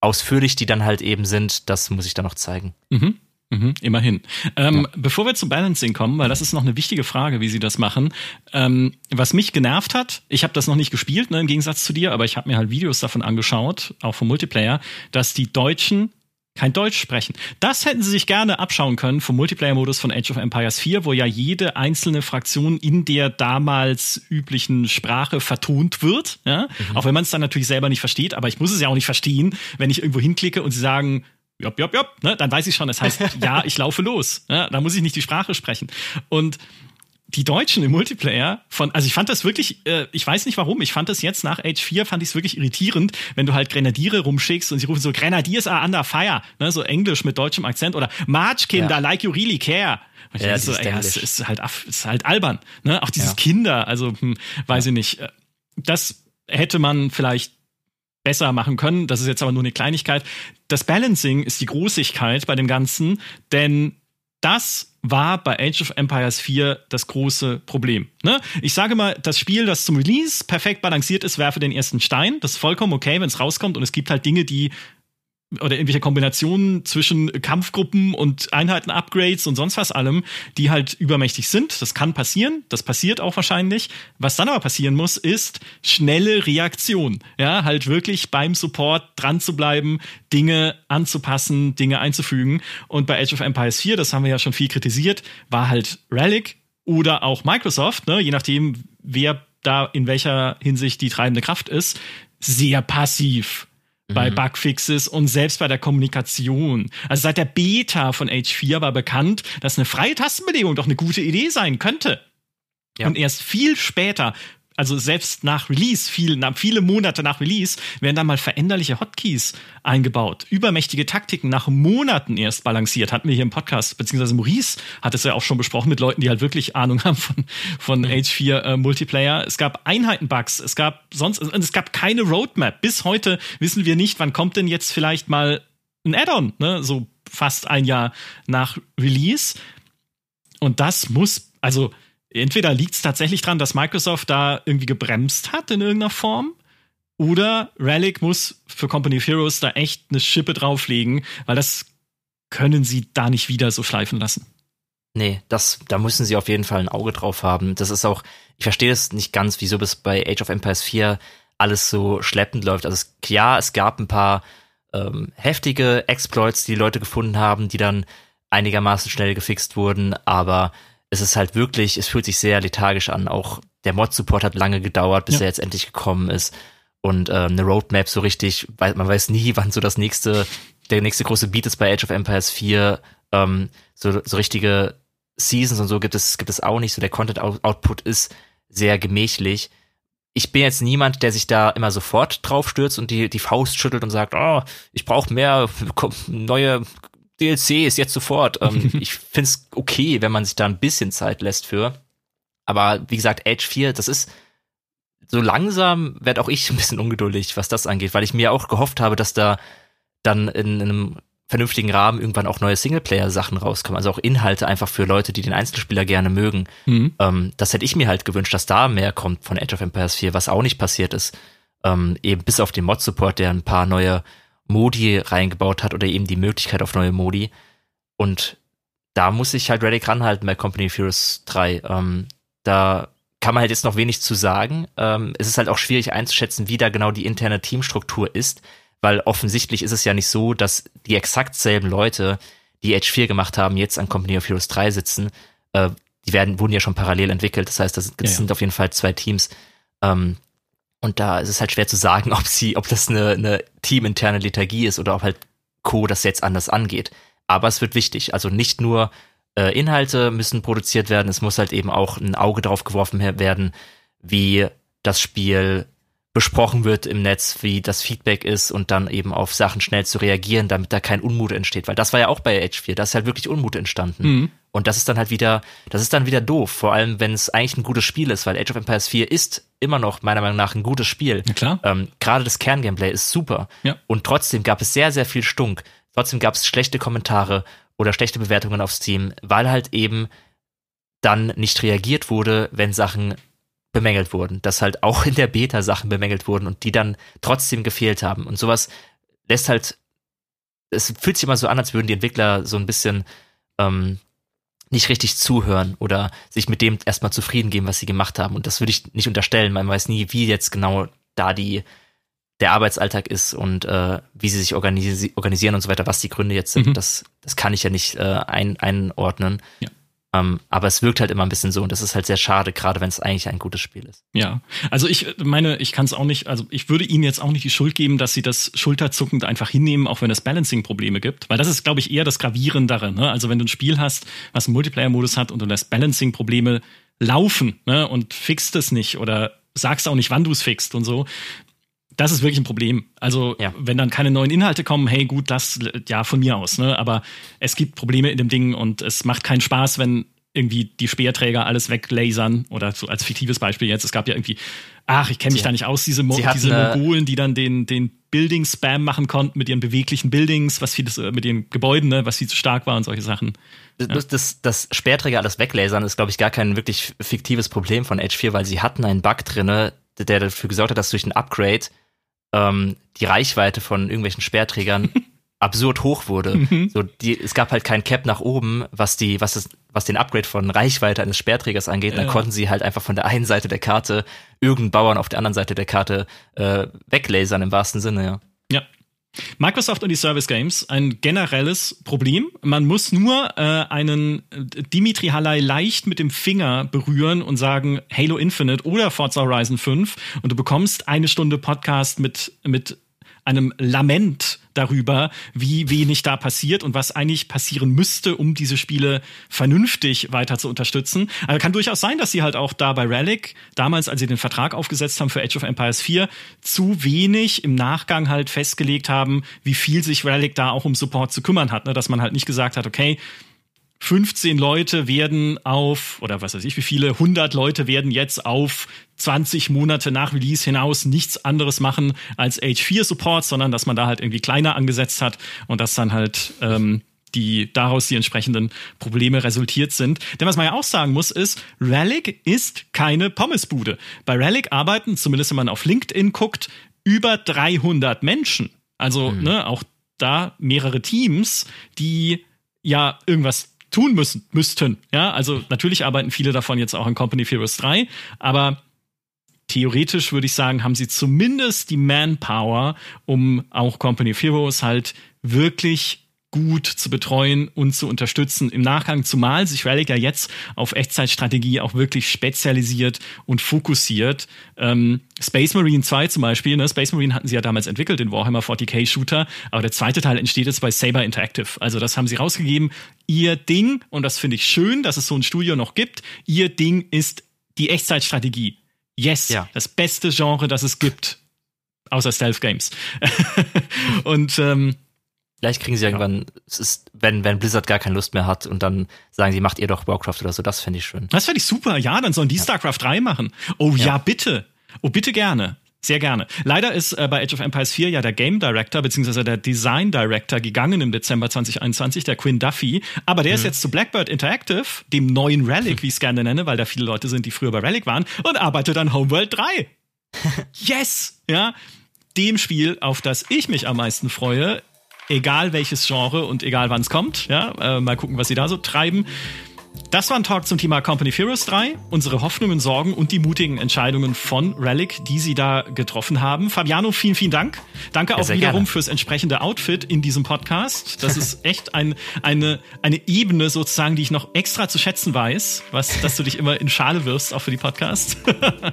ausführlich die dann halt eben sind, das muss ich dann noch zeigen. Mhm. Mhm, immerhin. Ähm, ja. Bevor wir zum Balancing kommen, weil das ist noch eine wichtige Frage, wie sie das machen. Ähm, was mich genervt hat, ich habe das noch nicht gespielt, ne, im Gegensatz zu dir, aber ich habe mir halt Videos davon angeschaut, auch vom Multiplayer, dass die Deutschen kein Deutsch sprechen. Das hätten sie sich gerne abschauen können vom Multiplayer-Modus von Age of Empires 4, wo ja jede einzelne Fraktion in der damals üblichen Sprache vertont wird. Ja? Mhm. Auch wenn man es dann natürlich selber nicht versteht, aber ich muss es ja auch nicht verstehen, wenn ich irgendwo hinklicke und sie sagen, jopp, jopp, jopp, ne, dann weiß ich schon, das heißt, [laughs] ja, ich laufe los. Ja, da muss ich nicht die Sprache sprechen. Und die Deutschen im Multiplayer von, also ich fand das wirklich, äh, ich weiß nicht warum, ich fand das jetzt nach Age 4, fand ich es wirklich irritierend, wenn du halt Grenadiere rumschickst und sie rufen so, Grenadiers are under fire, ne, so Englisch mit deutschem Akzent oder March Kinder, ja. like you really care. Und ja, so, ja, es ist halt, ist halt albern, ne, auch dieses ja. Kinder, also, hm, weiß ich nicht, äh, das hätte man vielleicht besser machen können. Das ist jetzt aber nur eine Kleinigkeit. Das Balancing ist die Großigkeit bei dem Ganzen, denn das war bei Age of Empires 4 das große Problem. Ne? Ich sage mal, das Spiel, das zum Release perfekt balanciert ist, werfe den ersten Stein. Das ist vollkommen okay, wenn es rauskommt und es gibt halt Dinge, die oder irgendwelche Kombinationen zwischen Kampfgruppen und Einheiten-Upgrades und sonst was allem, die halt übermächtig sind. Das kann passieren, das passiert auch wahrscheinlich. Was dann aber passieren muss, ist schnelle Reaktion. Ja, halt wirklich beim Support dran zu bleiben, Dinge anzupassen, Dinge einzufügen. Und bei Age of Empires 4, das haben wir ja schon viel kritisiert, war halt Relic oder auch Microsoft, ne, je nachdem, wer da in welcher Hinsicht die treibende Kraft ist, sehr passiv bei mhm. Bugfixes und selbst bei der Kommunikation. Also seit der Beta von H4 war bekannt, dass eine freie Tastenbelegung doch eine gute Idee sein könnte. Ja. Und erst viel später also selbst nach Release, viel, viele Monate nach Release, werden dann mal veränderliche Hotkeys eingebaut. Übermächtige Taktiken nach Monaten erst balanciert. Hatten wir hier im Podcast, beziehungsweise Maurice hat es ja auch schon besprochen mit Leuten, die halt wirklich Ahnung [laughs] haben von, von mhm. H4 äh, Multiplayer. Es gab Einheitenbugs, es gab sonst, es gab keine Roadmap. Bis heute wissen wir nicht, wann kommt denn jetzt vielleicht mal ein Add-on, ne? so fast ein Jahr nach Release. Und das muss, also entweder liegt es tatsächlich dran, dass Microsoft da irgendwie gebremst hat in irgendeiner Form, oder Relic muss für Company of Heroes da echt eine Schippe drauflegen, weil das können sie da nicht wieder so schleifen lassen. Nee, das, da müssen sie auf jeden Fall ein Auge drauf haben. Das ist auch, ich verstehe es nicht ganz, wieso bis bei Age of Empires 4 alles so schleppend läuft. Also es, ja, es gab ein paar ähm, heftige Exploits, die, die Leute gefunden haben, die dann einigermaßen schnell gefixt wurden, aber es ist halt wirklich, es fühlt sich sehr lethargisch an. Auch der Mod-Support hat lange gedauert, bis ja. er jetzt endlich gekommen ist. Und äh, eine Roadmap so richtig, weil man weiß nie, [laughs] wann so das nächste, der nächste große Beat ist bei Age of Empires 4. Ähm, so, so richtige Seasons und so gibt es, gibt es auch nicht. So der Content-Output ist sehr gemächlich. Ich bin jetzt niemand, der sich da immer sofort drauf stürzt und die, die Faust schüttelt und sagt, oh, ich brauche mehr [laughs] neue DLC ist jetzt sofort. Ähm, [laughs] ich finde es okay, wenn man sich da ein bisschen Zeit lässt für. Aber wie gesagt, Edge 4, das ist so langsam werde auch ich [laughs] ein bisschen ungeduldig, was das angeht, weil ich mir auch gehofft habe, dass da dann in, in einem vernünftigen Rahmen irgendwann auch neue Singleplayer-Sachen rauskommen. Also auch Inhalte einfach für Leute, die den Einzelspieler gerne mögen. Mhm. Ähm, das hätte ich mir halt gewünscht, dass da mehr kommt von Age of Empires 4, was auch nicht passiert ist. Ähm, eben bis auf den Mod-Support, der ein paar neue Modi reingebaut hat oder eben die Möglichkeit auf neue Modi. Und da muss ich halt Relic ranhalten bei Company of Heroes 3. Ähm, da kann man halt jetzt noch wenig zu sagen. Ähm, es ist halt auch schwierig einzuschätzen, wie da genau die interne Teamstruktur ist, weil offensichtlich ist es ja nicht so, dass die exakt selben Leute, die Edge 4 gemacht haben, jetzt an Company of Heroes 3 sitzen. Äh, die werden, wurden ja schon parallel entwickelt. Das heißt, das, das ja, sind auf jeden Fall zwei Teams. Ähm, und da ist es halt schwer zu sagen, [laughs] ob sie, ob das eine, eine teaminterne Lethargie ist oder ob halt Co. das jetzt anders angeht. Aber es wird wichtig. Also nicht nur äh, Inhalte müssen produziert werden, es muss halt eben auch ein Auge drauf geworfen werden, wie das Spiel besprochen wird im Netz, wie das Feedback ist und dann eben auf Sachen schnell zu reagieren, damit da kein Unmut entsteht. Weil das war ja auch bei Age 4, da ist halt wirklich Unmut entstanden. Mhm. Und das ist dann halt wieder, das ist dann wieder doof, vor allem wenn es eigentlich ein gutes Spiel ist, weil Age of Empires 4 ist immer noch meiner Meinung nach ein gutes Spiel. Ja, klar. Ähm, Gerade das Kerngameplay ist super. Ja. Und trotzdem gab es sehr, sehr viel Stunk. Trotzdem gab es schlechte Kommentare oder schlechte Bewertungen auf Steam, weil halt eben dann nicht reagiert wurde, wenn Sachen bemängelt wurden, dass halt auch in der Beta Sachen bemängelt wurden und die dann trotzdem gefehlt haben. Und sowas lässt halt, es fühlt sich immer so an, als würden die Entwickler so ein bisschen ähm, nicht richtig zuhören oder sich mit dem erstmal zufrieden geben, was sie gemacht haben. Und das würde ich nicht unterstellen. Man weiß nie, wie jetzt genau da die der Arbeitsalltag ist und äh, wie sie sich organisi organisieren und so weiter, was die Gründe jetzt sind. Mhm. Das, das kann ich ja nicht äh, ein, einordnen. Ja. Um, ähm, aber es wirkt halt immer ein bisschen so und das ist halt sehr schade, gerade wenn es eigentlich ein gutes Spiel ist. Ja, also ich meine, ich kann es auch nicht, also ich würde ihnen jetzt auch nicht die Schuld geben, dass sie das schulterzuckend einfach hinnehmen, auch wenn es Balancing-Probleme gibt, weil das ist, glaube ich, eher das Gravierendere. Ne? Also wenn du ein Spiel hast, was einen Multiplayer-Modus hat und du lässt Balancing-Probleme laufen ne? und fixst es nicht oder sagst auch nicht, wann du es fixst und so, das ist wirklich ein Problem. Also, ja. wenn dann keine neuen Inhalte kommen, hey, gut, das, ja, von mir aus, ne? Aber es gibt Probleme in dem Ding und es macht keinen Spaß, wenn irgendwie die Speerträger alles weglasern oder so als fiktives Beispiel jetzt. Es gab ja irgendwie, ach, ich kenne mich da nicht aus, diese, Mo diese Mongolen, die dann den, den Building-Spam machen konnten mit ihren beweglichen Buildings, was vieles, mit den Gebäuden, ne, was viel zu stark war und solche Sachen. Das, ja. das, das Speerträger alles weglasern ist, glaube ich, gar kein wirklich fiktives Problem von H4, weil sie hatten einen Bug drinne, der dafür gesorgt hat, dass durch ein Upgrade ähm, die Reichweite von irgendwelchen Sperrträgern [laughs] absurd hoch wurde. Mhm. So, die, es gab halt kein Cap nach oben, was die, was das, was den Upgrade von Reichweite eines Sperrträgers angeht. Ja. Dann konnten sie halt einfach von der einen Seite der Karte irgendeinen Bauern auf der anderen Seite der Karte äh, weglasern im wahrsten Sinne, ja. Ja, Microsoft und die Service Games, ein generelles Problem. Man muss nur äh, einen Dimitri Hallei leicht mit dem Finger berühren und sagen Halo Infinite oder Forza Horizon 5 und du bekommst eine Stunde Podcast mit, mit einem Lament darüber, wie wenig da passiert und was eigentlich passieren müsste, um diese Spiele vernünftig weiter zu unterstützen. Also kann durchaus sein, dass sie halt auch da bei Relic, damals, als sie den Vertrag aufgesetzt haben für Age of Empires 4, zu wenig im Nachgang halt festgelegt haben, wie viel sich Relic da auch um Support zu kümmern hat. Ne? Dass man halt nicht gesagt hat, okay, 15 Leute werden auf, oder was weiß ich, wie viele, 100 Leute werden jetzt auf 20 Monate nach Release hinaus nichts anderes machen als H4-Support, sondern dass man da halt irgendwie kleiner angesetzt hat und dass dann halt ähm, die daraus die entsprechenden Probleme resultiert sind. Denn was man ja auch sagen muss, ist, Relic ist keine Pommesbude. Bei Relic arbeiten, zumindest wenn man auf LinkedIn guckt, über 300 Menschen. Also mhm. ne, auch da mehrere Teams, die ja irgendwas tun müssen, müssten. Ja, also natürlich arbeiten viele davon jetzt auch an Company Heroes 3, aber theoretisch würde ich sagen, haben sie zumindest die Manpower, um auch Company of Heroes halt wirklich gut zu betreuen und zu unterstützen im Nachgang, zumal sich Relic ja jetzt auf Echtzeitstrategie auch wirklich spezialisiert und fokussiert. Ähm, Space Marine 2 zum Beispiel, ne? Space Marine hatten sie ja damals entwickelt, den Warhammer 40k Shooter, aber der zweite Teil entsteht jetzt bei Saber Interactive. Also das haben sie rausgegeben. Ihr Ding, und das finde ich schön, dass es so ein Studio noch gibt, ihr Ding ist die Echtzeitstrategie. Yes, ja. das beste Genre, das es gibt. Außer Stealth Games. [laughs] und ähm, Vielleicht kriegen sie irgendwann, ja. es ist, wenn, wenn Blizzard gar keine Lust mehr hat und dann sagen sie, macht ihr doch Warcraft oder so, das fände ich schön. Das fände ich super, ja, dann sollen die ja. StarCraft 3 machen. Oh ja. ja, bitte. Oh, bitte gerne. Sehr gerne. Leider ist äh, bei Age of Empires 4 ja der Game Director bzw. der Design Director gegangen im Dezember 2021, der Quinn Duffy. Aber der mhm. ist jetzt zu Blackbird Interactive, dem neuen Relic, wie ich es gerne nenne, weil da viele Leute sind, die früher bei Relic waren, und arbeitet an Homeworld 3. [laughs] yes! Ja, dem Spiel, auf das ich mich am meisten freue, egal welches Genre und egal wann es kommt. Ja, äh, mal gucken, was sie da so treiben. Das war ein Talk zum Thema Company Heroes 3, unsere Hoffnungen, Sorgen und die mutigen Entscheidungen von Relic, die sie da getroffen haben. Fabiano, vielen, vielen Dank. Danke ja, auch wiederum gerne. fürs entsprechende Outfit in diesem Podcast. Das ist [laughs] echt ein, eine, eine Ebene sozusagen, die ich noch extra zu schätzen weiß, was, dass du dich immer in Schale wirst, auch für die Podcasts.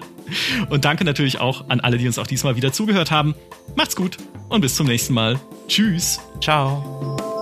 [laughs] und danke natürlich auch an alle, die uns auch diesmal wieder zugehört haben. Macht's gut und bis zum nächsten Mal. Tschüss. Ciao.